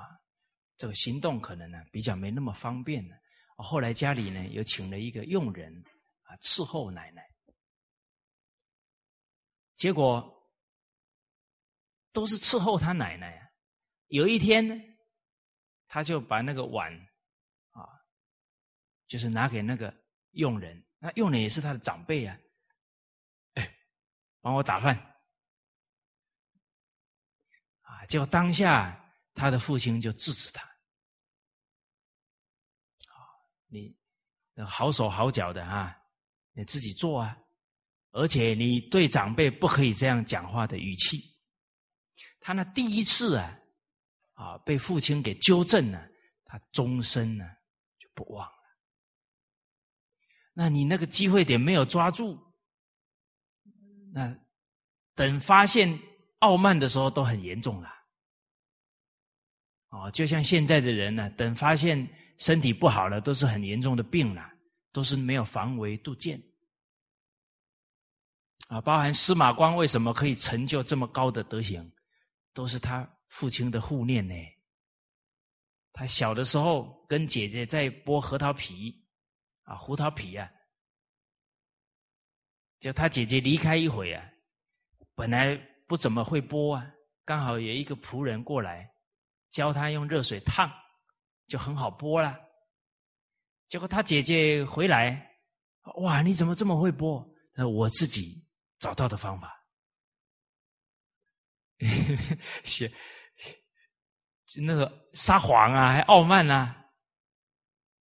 这个行动可能呢比较没那么方便呢，后来家里呢又请了一个佣人啊伺候奶奶，结果都是伺候他奶奶。有一天呢，他就把那个碗啊，就是拿给那个佣人，那佣人也是他的长辈啊，哎，帮我打饭啊！结果当下他的父亲就制止他啊，你好手好脚的啊，你自己做啊，而且你对长辈不可以这样讲话的语气。他那第一次啊。啊，被父亲给纠正了，他终身呢就不忘了。那你那个机会点没有抓住，那等发现傲慢的时候都很严重了。哦，就像现在的人呢，等发现身体不好了，都是很严重的病了，都是没有防微杜渐。啊，包含司马光为什么可以成就这么高的德行，都是他。父亲的护念呢？他小的时候跟姐姐在剥核桃皮，啊，胡桃皮啊，就他姐姐离开一会啊，本来不怎么会剥啊，刚好有一个仆人过来教他用热水烫，就很好剥了。结果他姐姐回来，哇，你怎么这么会剥？他说我自己找到的方法，写。那个撒谎啊，还傲慢啊，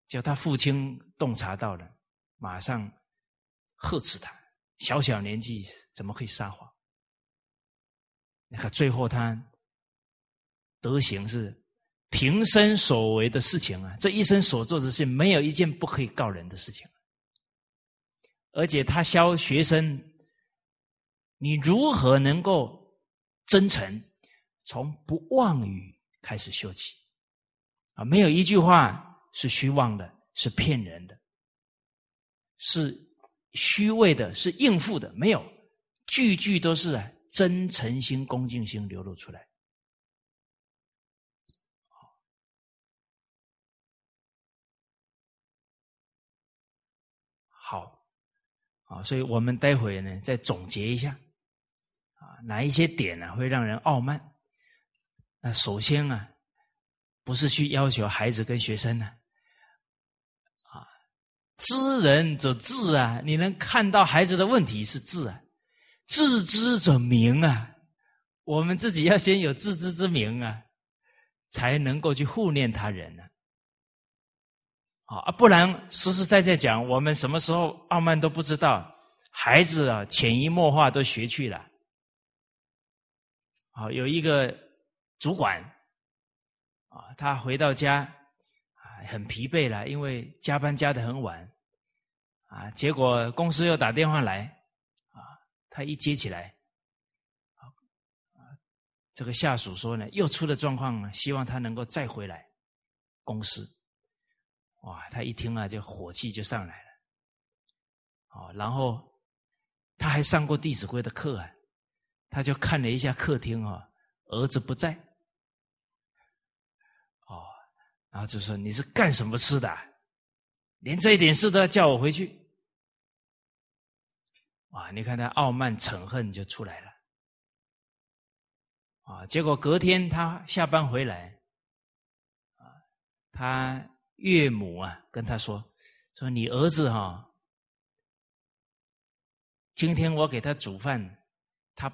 叫他父亲洞察到了，马上呵斥他：小小年纪怎么可以撒谎？你看最后他德行是平生所为的事情啊，这一生所做的事，没有一件不可以告人的事情。而且他教学生，你如何能够真诚，从不妄语开始修起啊？没有一句话是虚妄的，是骗人的，是虚伪的，是应付的，没有，句句都是真诚心、恭敬心流露出来。好。啊，所以我们待会呢再总结一下，啊，哪一些点呢会让人傲慢？那首先啊，不是去要求孩子跟学生呢，啊，知人者智啊，你能看到孩子的问题是智啊，自知者明啊，我们自己要先有自知之明啊，才能够去护念他人呢。啊，不然实实在在讲，我们什么时候傲慢都不知道，孩子啊潜移默化都学去了。啊，有一个主管，啊，他回到家啊很疲惫了，因为加班加的很晚，啊，结果公司又打电话来，他一接起来，啊，这个下属说呢，又出了状况了，希望他能够再回来公司。哇，他一听啊，就火气就上来了，哦，然后他还上过《弟子规》的课啊，他就看了一下客厅啊，儿子不在，哦，然后就说：“你是干什么吃的？连这一点事都要叫我回去？”哇，你看他傲慢嗔恨就出来了，啊，结果隔天他下班回来，啊，他。岳母啊，跟他说：“说你儿子哈，今天我给他煮饭，他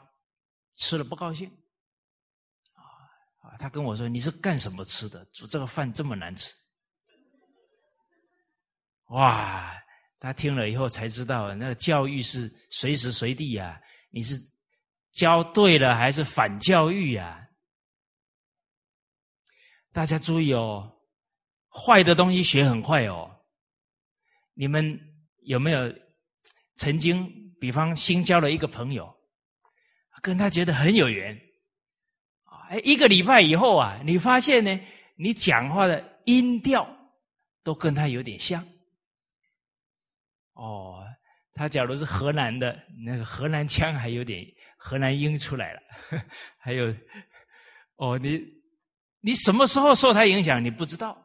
吃了不高兴，啊啊，他跟我说你是干什么吃的？煮这个饭这么难吃。”哇，他听了以后才知道，那个教育是随时随地啊，你是教对了还是反教育呀？大家注意哦。坏的东西学很快哦，你们有没有曾经，比方新交了一个朋友，跟他觉得很有缘，哎，一个礼拜以后啊，你发现呢，你讲话的音调都跟他有点像，哦，他假如是河南的，那个河南腔还有点河南音出来了，还有，哦，你你什么时候受他影响，你不知道。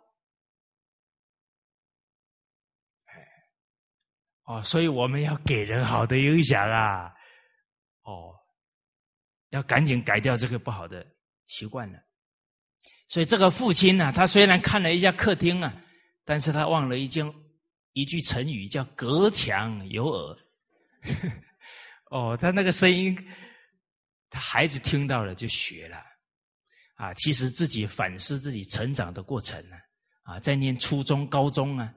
哦，所以我们要给人好的影响啊！哦，要赶紧改掉这个不好的习惯了。所以这个父亲呢，他虽然看了一下客厅啊，但是他忘了一件一句成语，叫“隔墙有耳 ”。哦，他那个声音，他孩子听到了就学了。啊，其实自己反思自己成长的过程呢，啊，在念初中、高中啊。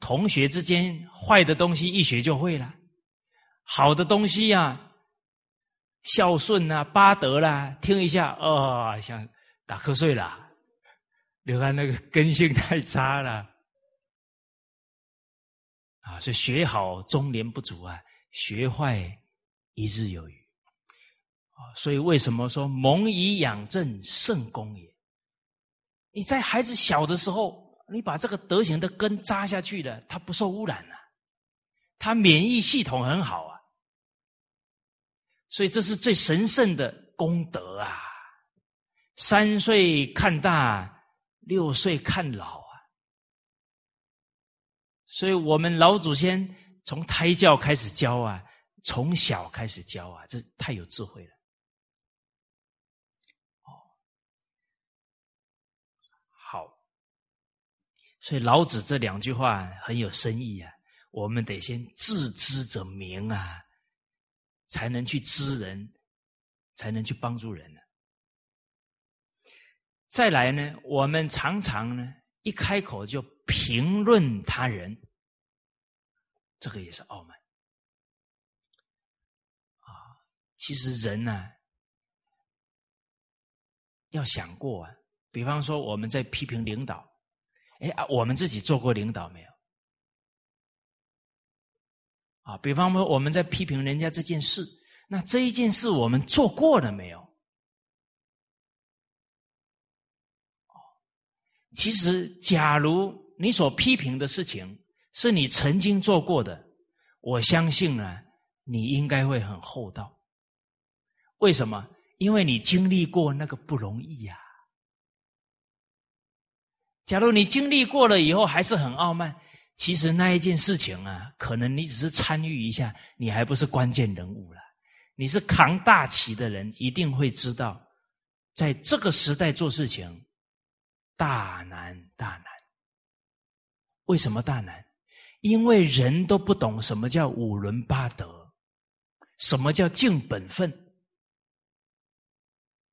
同学之间坏的东西一学就会了，好的东西呀，孝顺啊、八德啦，听一下哦，想打瞌睡了。你看那个根性太差了啊，所以学好中年不足啊，学坏一日有余啊。所以为什么说蒙以养正圣功也？你在孩子小的时候。你把这个德行的根扎下去了，他不受污染了，他免疫系统很好啊，所以这是最神圣的功德啊！三岁看大，六岁看老！所以我们老祖先从胎教开始教啊，从小开始教啊，这太有智慧了。哦，好所以老子这两句话很有深意啊！我们得先自知者明啊，才能去知人，才能去帮助人呢。再来呢，我们常常呢一开口就评论他人，这个也是傲慢啊。其实人呢，要想过啊。比方说，我们在批评领导，哎啊，我们自己做过领导没有？啊，比方说我们在批评人家这件事，那这一件事我们做过了没有？哦，其实，假如你所批评的事情是你曾经做过的，我相信呢，你应该会很厚道。为什么？因为你经历过那个不容易呀。假如你经历过了以后还是很傲慢，其实那一件事情啊，可能你只是参与一下，你还不是关键人物了。你是扛大旗的人，一定会知道，在这个时代做事情大难大难。为什么大难？因为人都不懂什么叫五伦八德，什么叫尽本分，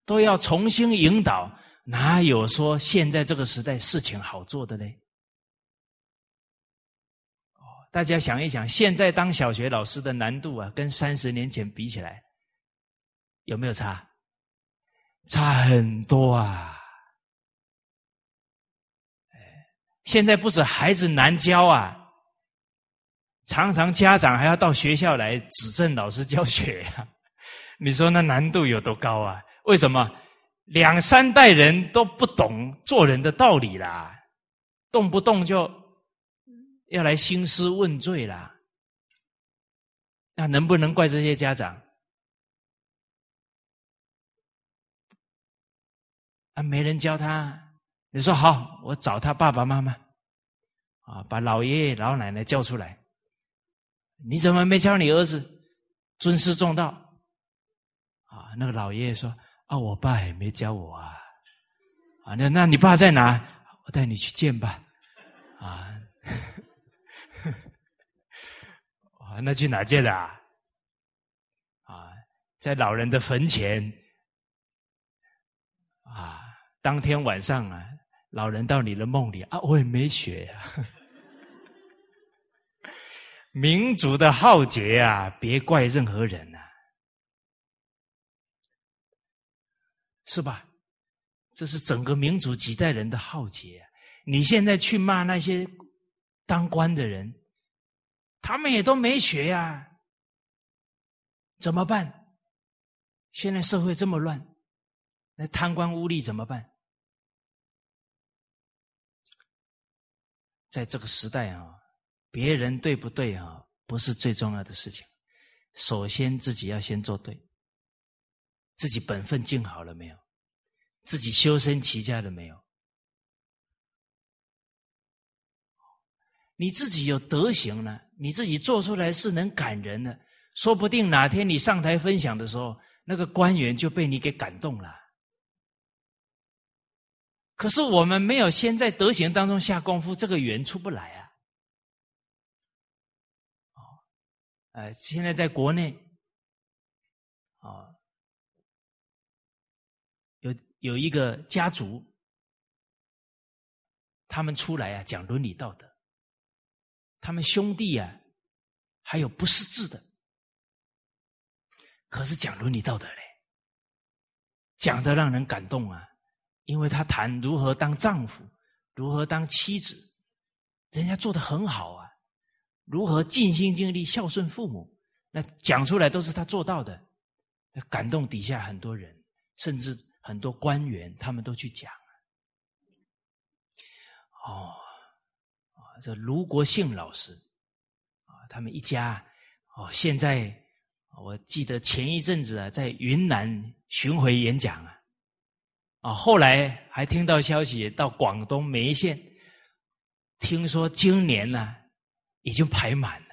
都要重新引导。哪有说现在这个时代事情好做的嘞？哦，大家想一想，现在当小学老师的难度啊，跟三十年前比起来，有没有差？差很多啊！哎，现在不止孩子难教啊，常常家长还要到学校来指正老师教学呀。你说那难度有多高啊？为什么？两三代人都不懂做人的道理啦，动不动就要来兴师问罪啦，那能不能怪这些家长？啊，没人教他，你说好，我找他爸爸妈妈，啊，把老爷爷老奶奶叫出来，你怎么没教你儿子尊师重道？啊，那个老爷爷说。啊，我爸也没教我啊！啊，那那你爸在哪？我带你去见吧。啊，啊，那去哪见啊？啊，在老人的坟前。啊，当天晚上啊，老人到你的梦里啊，我也没学呀。民族的浩劫啊，别怪任何人呐。是吧？这是整个民族几代人的浩劫。你现在去骂那些当官的人，他们也都没学呀，怎么办？现在社会这么乱，那贪官污吏怎么办？在这个时代啊，别人对不对啊，不是最重要的事情，首先自己要先做对。自己本分尽好了没有？自己修身齐家了没有？你自己有德行了，你自己做出来是能感人的，说不定哪天你上台分享的时候，那个官员就被你给感动了。可是我们没有先在德行当中下功夫，这个缘出不来啊！哦，呃，现在在国内，啊。有有一个家族，他们出来啊讲伦理道德，他们兄弟啊还有不识字的，可是讲伦理道德嘞，讲的让人感动啊，因为他谈如何当丈夫，如何当妻子，人家做的很好啊，如何尽心尽力孝顺父母，那讲出来都是他做到的，感动底下很多人，甚至。很多官员他们都去讲，哦，啊，这卢国信老师啊，他们一家哦，现在我记得前一阵子啊，在云南巡回演讲啊，啊，后来还听到消息到广东梅县，听说今年呢已经排满了，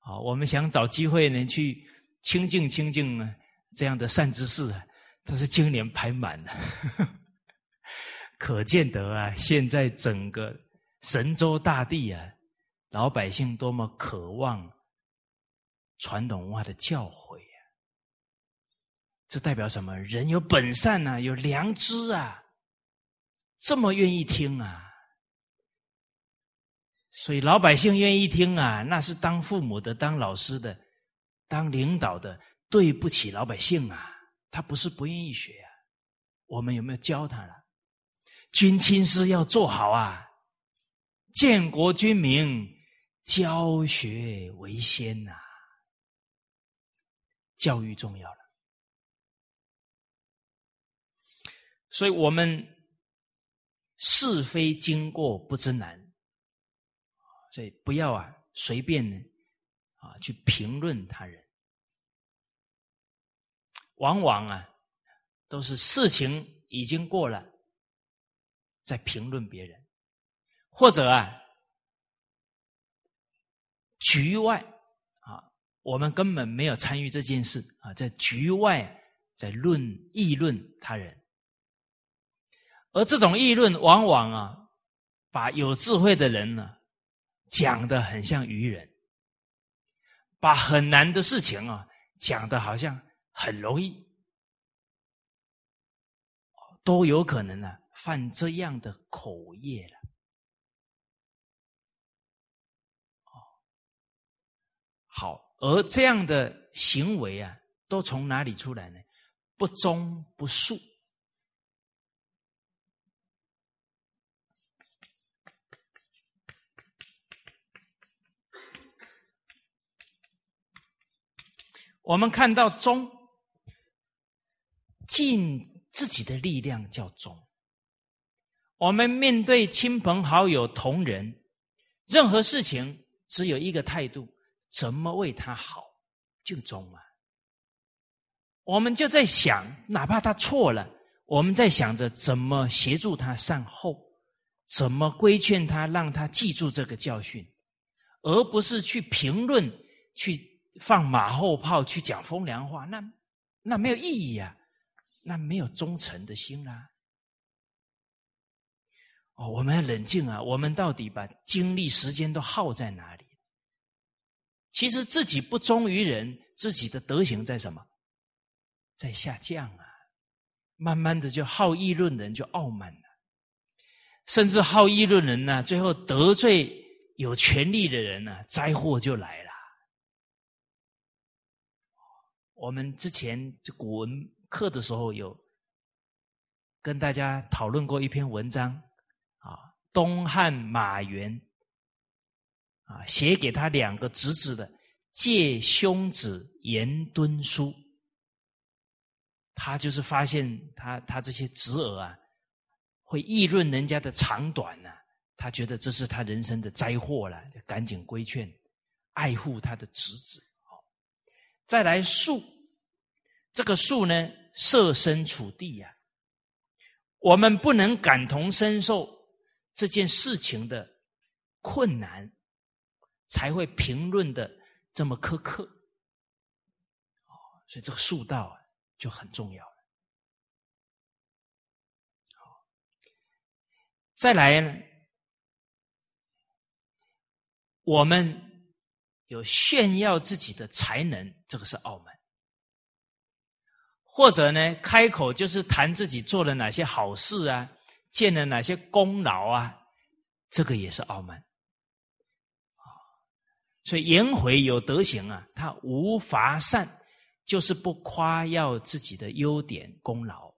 啊，我们想找机会呢去清净清净这样的善知识啊。都是今年排满了，可见得啊，现在整个神州大地啊，老百姓多么渴望传统文化的教诲啊！这代表什么？人有本善啊，有良知啊，这么愿意听啊！所以老百姓愿意听啊，那是当父母的、当老师的、当领导的，对不起老百姓啊！他不是不愿意学啊，我们有没有教他了？军亲事要做好啊！建国军民，教学为先呐，教育重要了。所以我们是非经过不知难，所以不要啊随便呢啊去评论他人，往往啊都是事情已经过了，在评论别人，或者啊局外啊我们根本没有参与这件事啊，在局外在论议论他人。而这种议论，往往啊，把有智慧的人呢，讲的很像愚人，把很难的事情啊，讲的好像很容易，都有可能呢，犯这样的口业了。哦，好，而这样的行为啊，都从哪里出来呢？不忠不恕。我们看到忠，尽自己的力量叫忠。我们面对亲朋好友、同仁，任何事情只有一个态度：怎么为他好，就忠啊。我们就在想，哪怕他错了，我们在想着怎么协助他善后，怎么规劝他，让他记住这个教训，而不是去评论去。放马后炮去讲风凉话，那那没有意义啊，那没有忠诚的心啦。哦，我们要冷静啊，我们到底把精力时间都耗在哪里？其实自己不忠于人，自己的德行在什么？在下降啊，慢慢的就好议论人就傲慢了，甚至好议论人呢，最后得罪有权力的人呢，灾祸就来了。我们之前这古文课的时候有跟大家讨论过一篇文章，啊，东汉马援啊写给他两个侄子的借兄子言敦书，他就是发现他他这些侄儿啊会议论人家的长短呢，他觉得这是他人生的灾祸了，就赶紧规劝爱护他的侄子。再来树，这个树呢，设身处地呀，我们不能感同身受这件事情的困难，才会评论的这么苛刻。哦，所以这个树道啊就很重要了。好，再来呢，我们。有炫耀自己的才能，这个是傲慢；或者呢，开口就是谈自己做了哪些好事啊，建了哪些功劳啊，这个也是傲慢。啊，所以颜回有德行啊，他无乏善，就是不夸耀自己的优点功劳。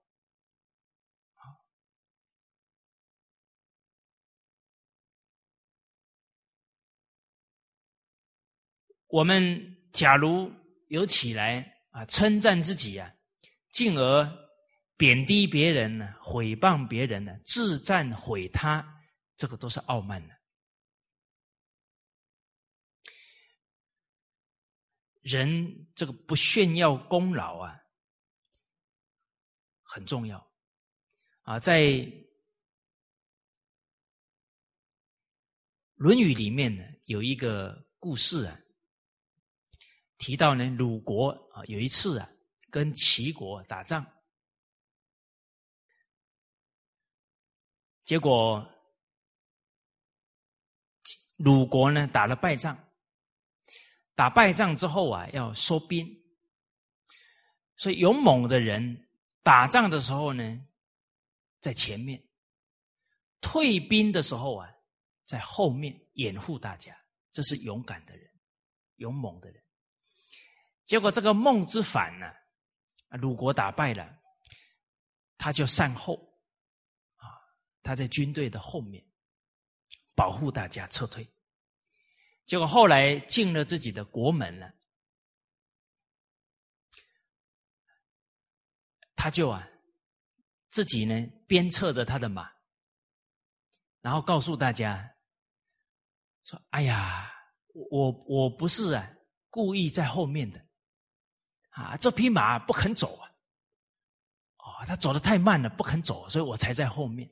我们假如有起来啊，称赞自己啊，进而贬低别人呢，毁谤别人呢，自赞毁他，这个都是傲慢的。人这个不炫耀功劳啊，很重要啊。在《论语》里面呢，有一个故事啊。提到呢，鲁国啊，有一次啊，跟齐国打仗，结果鲁国呢打了败仗，打败仗之后啊，要收兵，所以勇猛的人打仗的时候呢，在前面，退兵的时候啊，在后面掩护大家，这是勇敢的人，勇猛的人。结果这个孟之反呢，鲁国打败了，他就善后，啊，他在军队的后面保护大家撤退。结果后来进了自己的国门了，他就啊，自己呢鞭策着他的马，然后告诉大家说：“哎呀，我我不是啊故意在后面的，啊，这匹马不肯走啊，哦，他走的太慢了，不肯走，所以我才在后面。”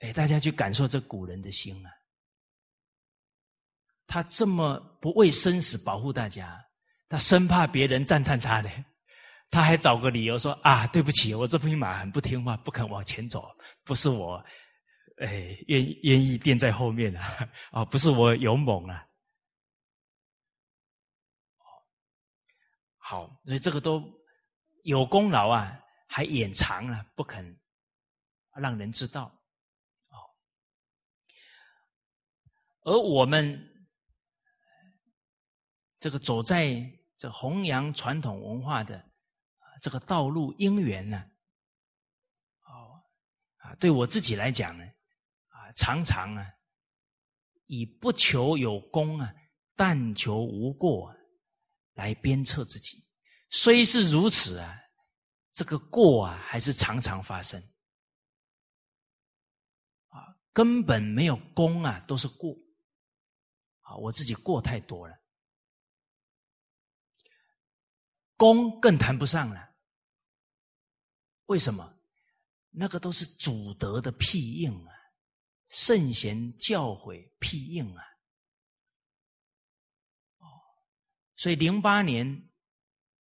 哎，大家去感受这古人的心啊。他这么不畏生死保护大家，他生怕别人赞叹他的，他还找个理由说啊，对不起，我这匹马很不听话，不肯往前走，不是我，哎，愿愿意垫在后面啊，啊，不是我勇猛啊，好，所以这个都有功劳啊，还掩藏了，不肯让人知道，哦，而我们。这个走在这弘扬传统文化的这个道路因缘呢，哦啊，对我自己来讲呢，啊，常常啊，以不求有功啊，但求无过来鞭策自己。虽是如此啊，这个过啊，还是常常发生啊，根本没有功啊，都是过啊，我自己过太多了。功更谈不上了，为什么？那个都是祖德的庇应啊，圣贤教诲庇应啊。哦，所以零八年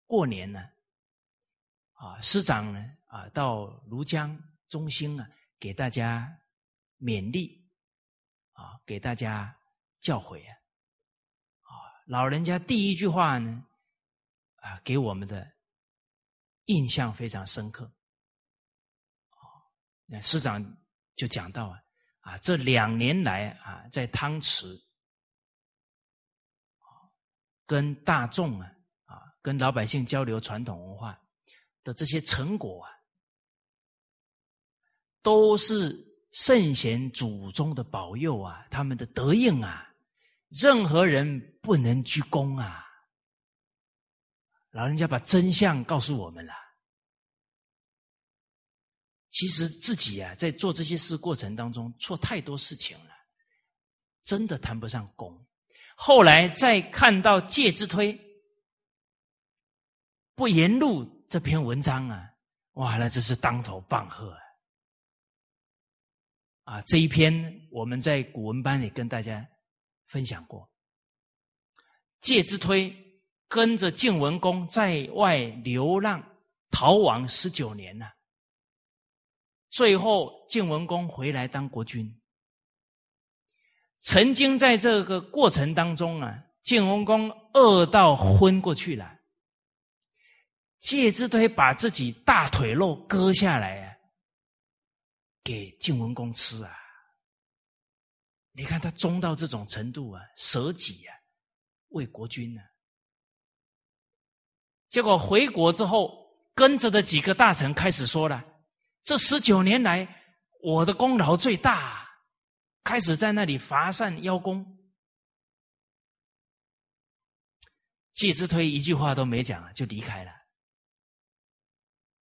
过年呢，啊，师长呢啊到庐江中心啊，给大家勉励啊，给大家教诲啊，啊，老人家第一句话呢。啊，给我们的印象非常深刻。啊，那师长就讲到啊，啊，这两年来啊，在汤池，跟大众啊，啊，跟老百姓交流传统文化的这些成果啊，都是圣贤祖宗的保佑啊，他们的德应啊，任何人不能居功啊。老人家把真相告诉我们了。其实自己啊，在做这些事过程当中，错太多事情了，真的谈不上功。后来再看到介之推不言录这篇文章啊，哇，那真是当头棒喝啊！这一篇我们在古文班里跟大家分享过，介之推。跟着晋文公在外流浪逃亡十九年了，最后晋文公回来当国君。曾经在这个过程当中啊，晋文公饿到昏过去了，介之推把自己大腿肉割下来啊，给晋文公吃啊。你看他忠到这种程度啊，舍己啊，为国君呢。结果回国之后，跟着的几个大臣开始说了：“这十九年来，我的功劳最大。”开始在那里伐善邀功。介之推一句话都没讲，就离开了。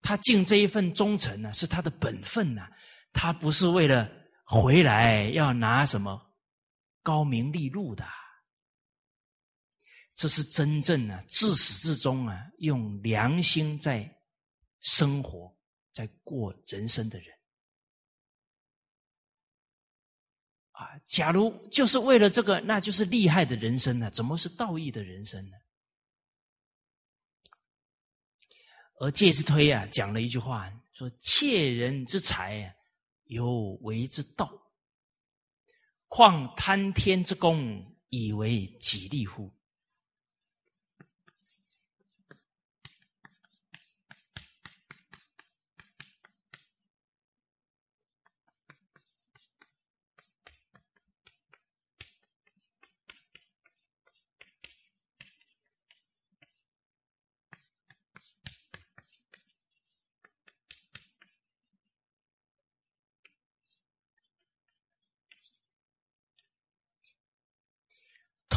他尽这一份忠诚呢，是他的本分呐。他不是为了回来要拿什么高名利禄的。这是真正啊，自始至终啊，用良心在生活、在过人生的人啊！假如就是为了这个，那就是厉害的人生呢？怎么是道义的人生呢？而介之推啊，讲了一句话，说：“窃人之财啊，有为之道；况贪天之功，以为己利乎？”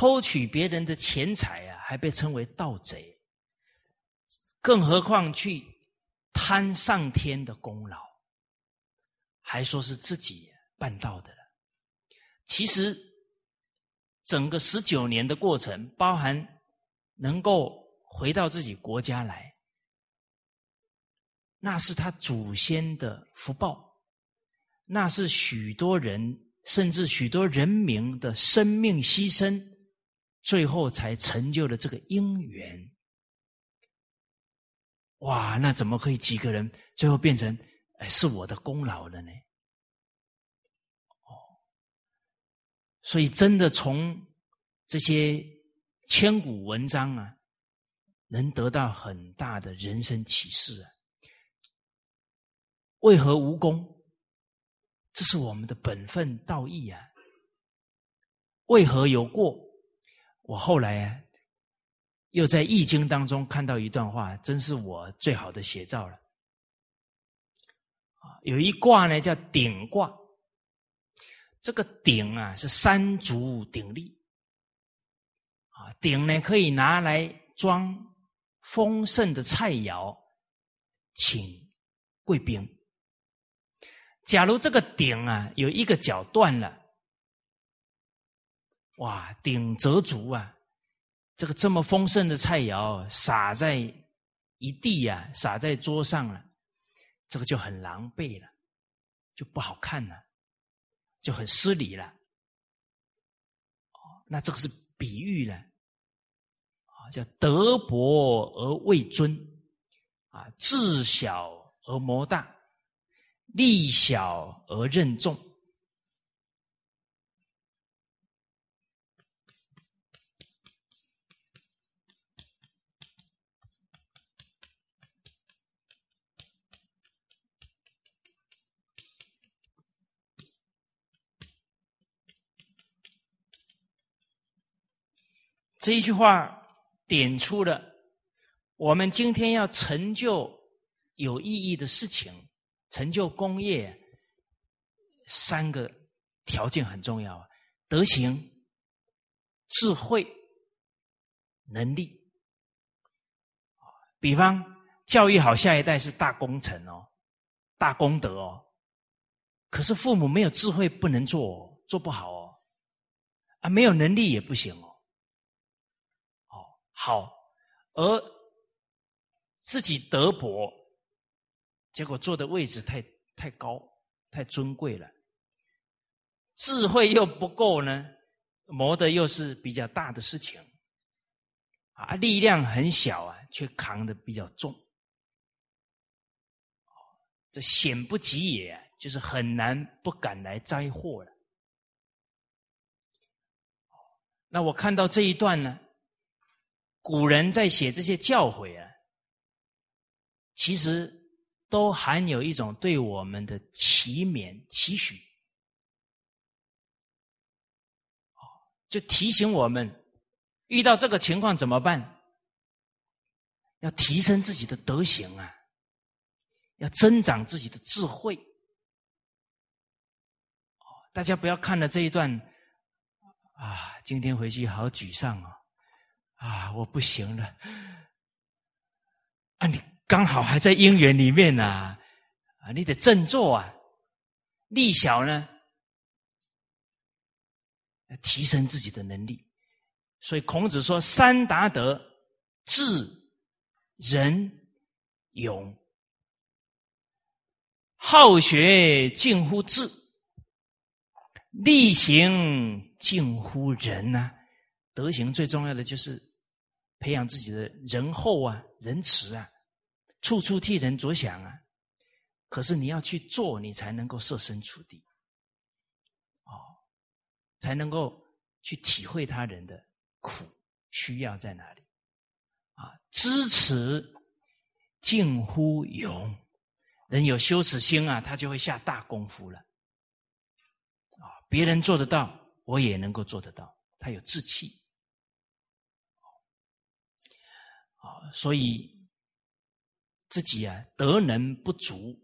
偷取别人的钱财啊，还被称为盗贼，更何况去贪上天的功劳，还说是自己办到的了。其实，整个十九年的过程，包含能够回到自己国家来，那是他祖先的福报，那是许多人。甚至许多人民的生命牺牲，最后才成就了这个因缘。哇，那怎么可以几个人最后变成哎是我的功劳了呢？哦，所以真的从这些千古文章啊，能得到很大的人生启示啊。为何无功？这是我们的本分道义啊！为何有过？我后来，又在《易经》当中看到一段话，真是我最好的写照了。有一卦呢叫鼎卦，这个鼎啊是三足鼎立，啊，鼎呢可以拿来装丰盛的菜肴，请贵宾。假如这个鼎啊有一个角断了，哇，鼎折足啊！这个这么丰盛的菜肴撒在一地呀，撒在桌上了，这个就很狼狈了，就不好看了，就很失礼了。哦，那这个是比喻了，啊，叫德薄而位尊，啊，智小而谋大。力小而任重，这一句话点出了我们今天要成就有意义的事情。成就工业，三个条件很重要：德行、智慧、能力。比方教育好下一代是大工程哦，大功德哦。可是父母没有智慧，不能做，做不好哦。啊，没有能力也不行哦。好，而自己德薄。结果坐的位置太太高，太尊贵了，智慧又不够呢，磨的又是比较大的事情，啊，力量很小啊，却扛的比较重，这险不及也，就是很难不敢来灾祸了。那我看到这一段呢，古人在写这些教诲啊，其实。都含有一种对我们的祈勉、期许，哦，就提醒我们遇到这个情况怎么办？要提升自己的德行啊，要增长自己的智慧。哦，大家不要看了这一段啊，今天回去好沮丧哦，啊，我不行了，啊你。刚好还在姻缘里面呢，啊，你得振作啊，力小呢，提升自己的能力。所以孔子说：“三达德，智、仁、勇。好学近乎智，力行近乎仁呐。德行最重要的就是培养自己的仁厚啊，仁慈啊。”处处替人着想啊！可是你要去做，你才能够设身处地，哦，才能够去体会他人的苦需要在哪里啊！知耻近乎勇，人有羞耻心啊，他就会下大功夫了啊！别人做得到，我也能够做得到，他有志气啊！所以。自己啊，德能不足，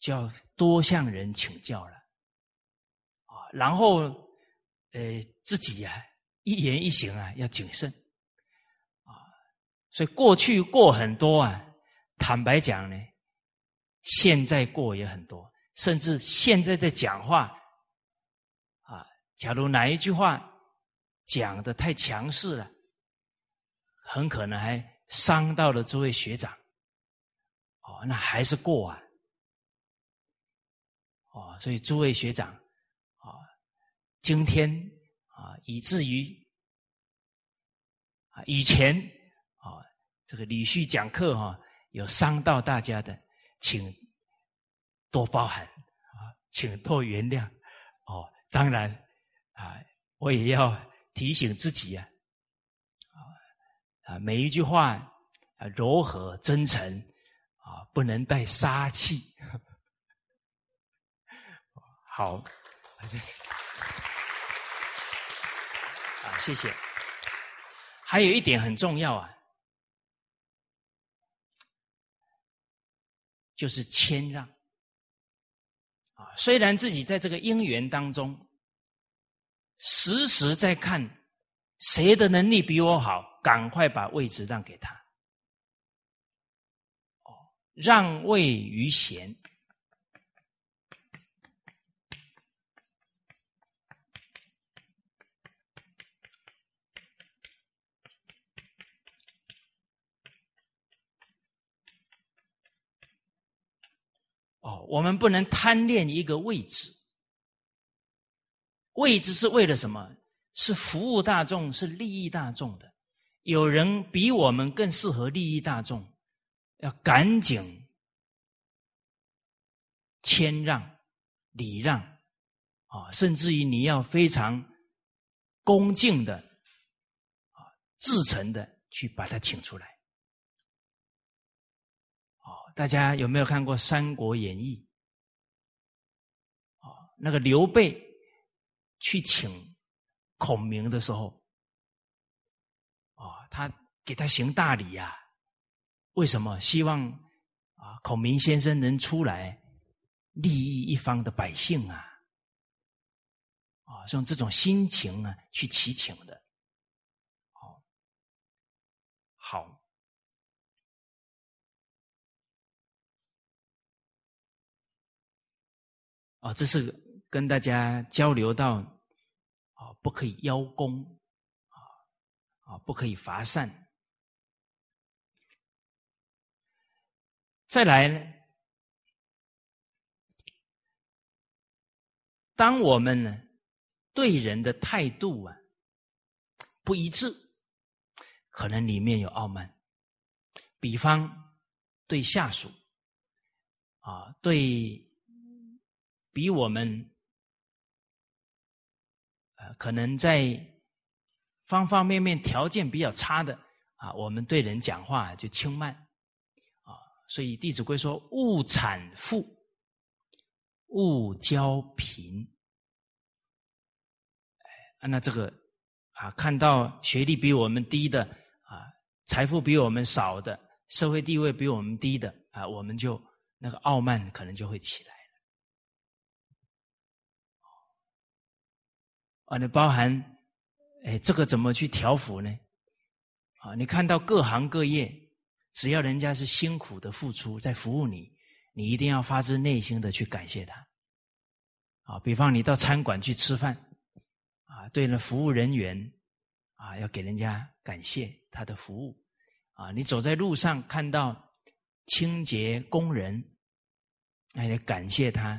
就要多向人请教了啊。然后呃，自己呀，一言一行啊，要谨慎啊。所以过去过很多啊，坦白讲呢，现在过也很多，甚至现在的讲话啊，假如哪一句话讲的太强势了，很可能还伤到了诸位学长。哦，那还是过啊。哦，所以诸位学长。啊今天啊，以至于啊，以前啊，这个李旭讲课哈，有伤到大家的，请多包涵啊，请多原谅哦。当然啊，我也要提醒自己啊，啊，每一句话啊，柔和真诚啊，不能带杀气。好。谢谢。还有一点很重要啊，就是谦让。啊，虽然自己在这个因缘当中，时时在看谁的能力比我好，赶快把位置让给他。哦，让位于贤。哦，我们不能贪恋一个位置。位置是为了什么？是服务大众，是利益大众的。有人比我们更适合利益大众，要赶紧谦让、礼让，啊，甚至于你要非常恭敬的啊，至诚的去把他请出来。大家有没有看过《三国演义》？哦，那个刘备去请孔明的时候，他给他行大礼呀。为什么？希望啊，孔明先生能出来利益一方的百姓啊！啊，用这种心情啊去祈请的。好，好。啊，这是跟大家交流到啊，不可以邀功，啊，不可以乏善。再来呢，当我们呢对人的态度啊不一致，可能里面有傲慢。比方对下属啊，对。比我们，可能在方方面面条件比较差的啊，我们对人讲话就轻慢，啊，所以《弟子规》说：“勿产富，勿骄贫。”哎，那这个啊，看到学历比我们低的啊，财富比我们少的，社会地位比我们低的啊，我们就那个傲慢可能就会起来。啊，那包含，哎，这个怎么去调服呢？啊，你看到各行各业，只要人家是辛苦的付出在服务你，你一定要发自内心的去感谢他。啊，比方你到餐馆去吃饭，啊，对了，服务人员，啊，要给人家感谢他的服务。啊，你走在路上看到清洁工人，那得感谢他，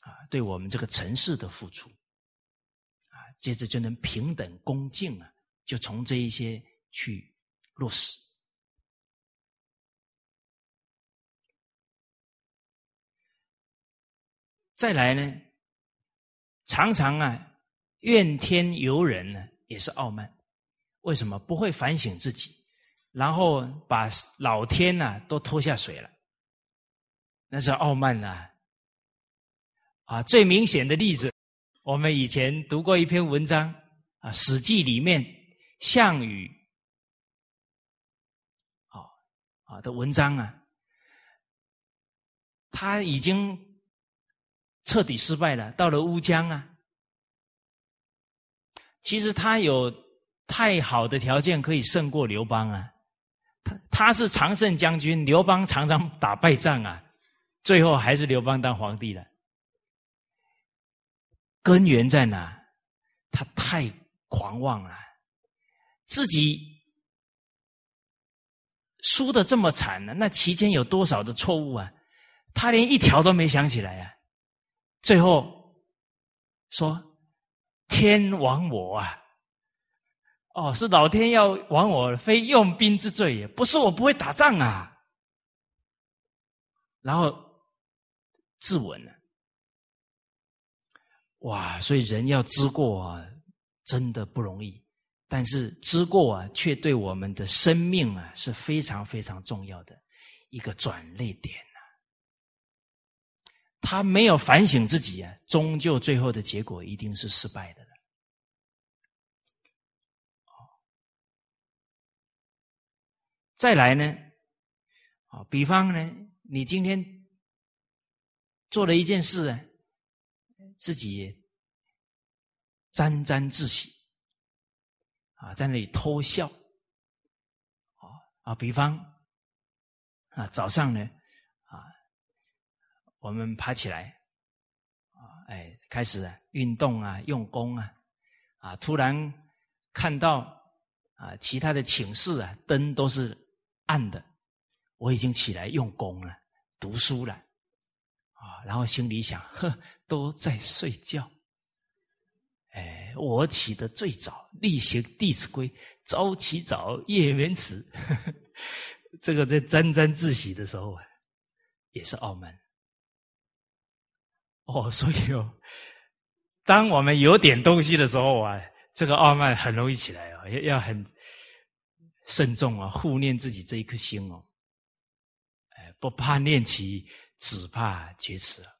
啊，对我们这个城市的付出。接着就能平等恭敬啊，就从这一些去落实。再来呢，常常啊怨天尤人呢，也是傲慢。为什么不会反省自己，然后把老天呐都拖下水了？那是傲慢呐！啊，最明显的例子。我们以前读过一篇文章啊，《史记》里面项羽，哦啊的文章啊，他已经彻底失败了。到了乌江啊，其实他有太好的条件可以胜过刘邦啊。他他是常胜将军，刘邦常常打败仗啊，最后还是刘邦当皇帝了。根源在哪？他太狂妄了，自己输的这么惨了，那期间有多少的错误啊？他连一条都没想起来啊！最后说天亡我啊！哦，是老天要亡我，非用兵之罪，不是我不会打仗啊！然后自刎了。哇！所以人要知过啊，真的不容易。但是知过啊，却对我们的生命啊是非常非常重要的一个转捩点呐。他没有反省自己啊，终究最后的结果一定是失败的。再来呢？啊，比方呢，你今天做了一件事啊。自己沾沾自喜啊，在那里偷笑啊啊！比方啊，早上呢啊，我们爬起来啊，哎，开始运动啊，用功啊啊！突然看到啊，其他的寝室啊，灯都是暗的，我已经起来用功了，读书了。啊，然后心里想，呵，都在睡觉。哎，我起得最早，例行《弟子规》，早起早，夜眠迟。这个在沾沾自喜的时候啊，也是傲慢。哦，所以哦，当我们有点东西的时候啊，这个傲慢很容易起来啊，要要很慎重啊，护念自己这一颗心哦。哎，不怕念起。只怕绝齿了。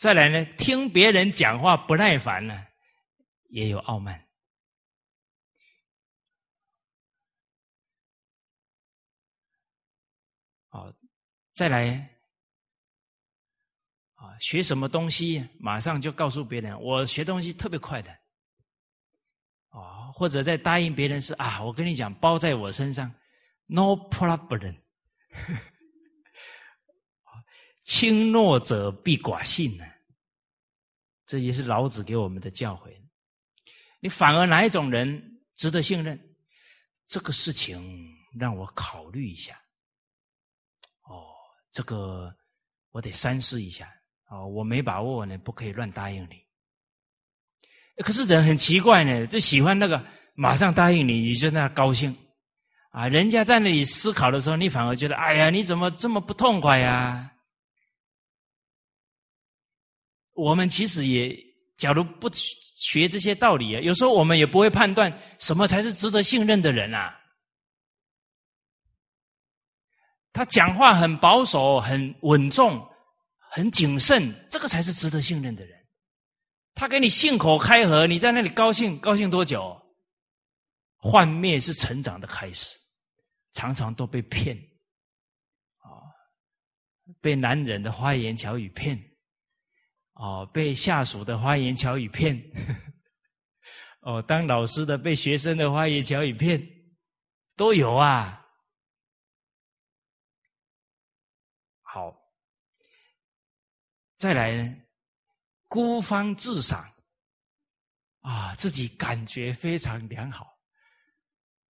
再来呢，听别人讲话不耐烦呢，也有傲慢。好，再来啊，学什么东西，马上就告诉别人，我学东西特别快的。啊，或者在答应别人是啊，我跟你讲，包在我身上，no problem。轻诺者必寡信呢，这也是老子给我们的教诲。你反而哪一种人值得信任？这个事情让我考虑一下。哦，这个我得三思一下。哦，我没把握呢，不可以乱答应你。可是人很奇怪呢，就喜欢那个马上答应你，你就那高兴啊。人家在那里思考的时候，你反而觉得，哎呀，你怎么这么不痛快呀？我们其实也，假如不学这些道理啊，有时候我们也不会判断什么才是值得信任的人啊。他讲话很保守、很稳重、很谨慎，这个才是值得信任的人。他给你信口开河，你在那里高兴高兴多久？幻灭是成长的开始，常常都被骗，啊，被男人的花言巧语骗。哦，被下属的花言巧语骗；哦，当老师的被学生的花言巧语骗，都有啊。好，再来呢，孤芳自赏，啊，自己感觉非常良好。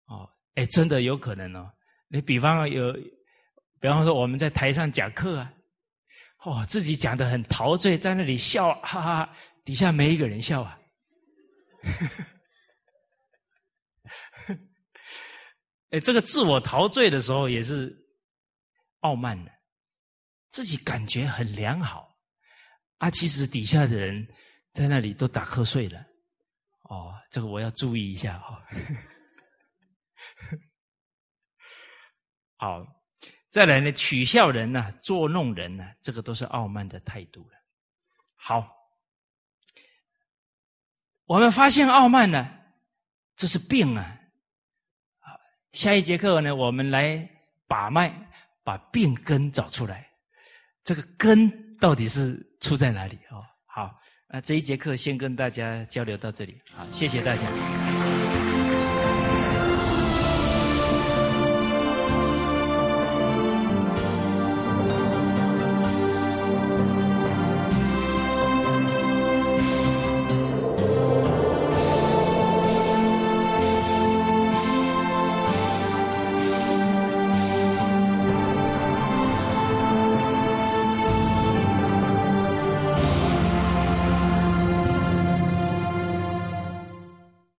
哦，哎，真的有可能哦。你比方有，比方说我们在台上讲课啊。哦，自己讲的很陶醉，在那里笑，哈哈，底下没一个人笑啊。哎，这个自我陶醉的时候也是傲慢的，自己感觉很良好，啊，其实底下的人在那里都打瞌睡了。哦，这个我要注意一下哈。好。再来呢，取笑人呢，捉弄人呢，这个都是傲慢的态度了。好，我们发现傲慢呢，这是病啊。下一节课呢，我们来把脉，把病根找出来。这个根到底是出在哪里？哦，好。啊，这一节课先跟大家交流到这里，好，谢谢大家。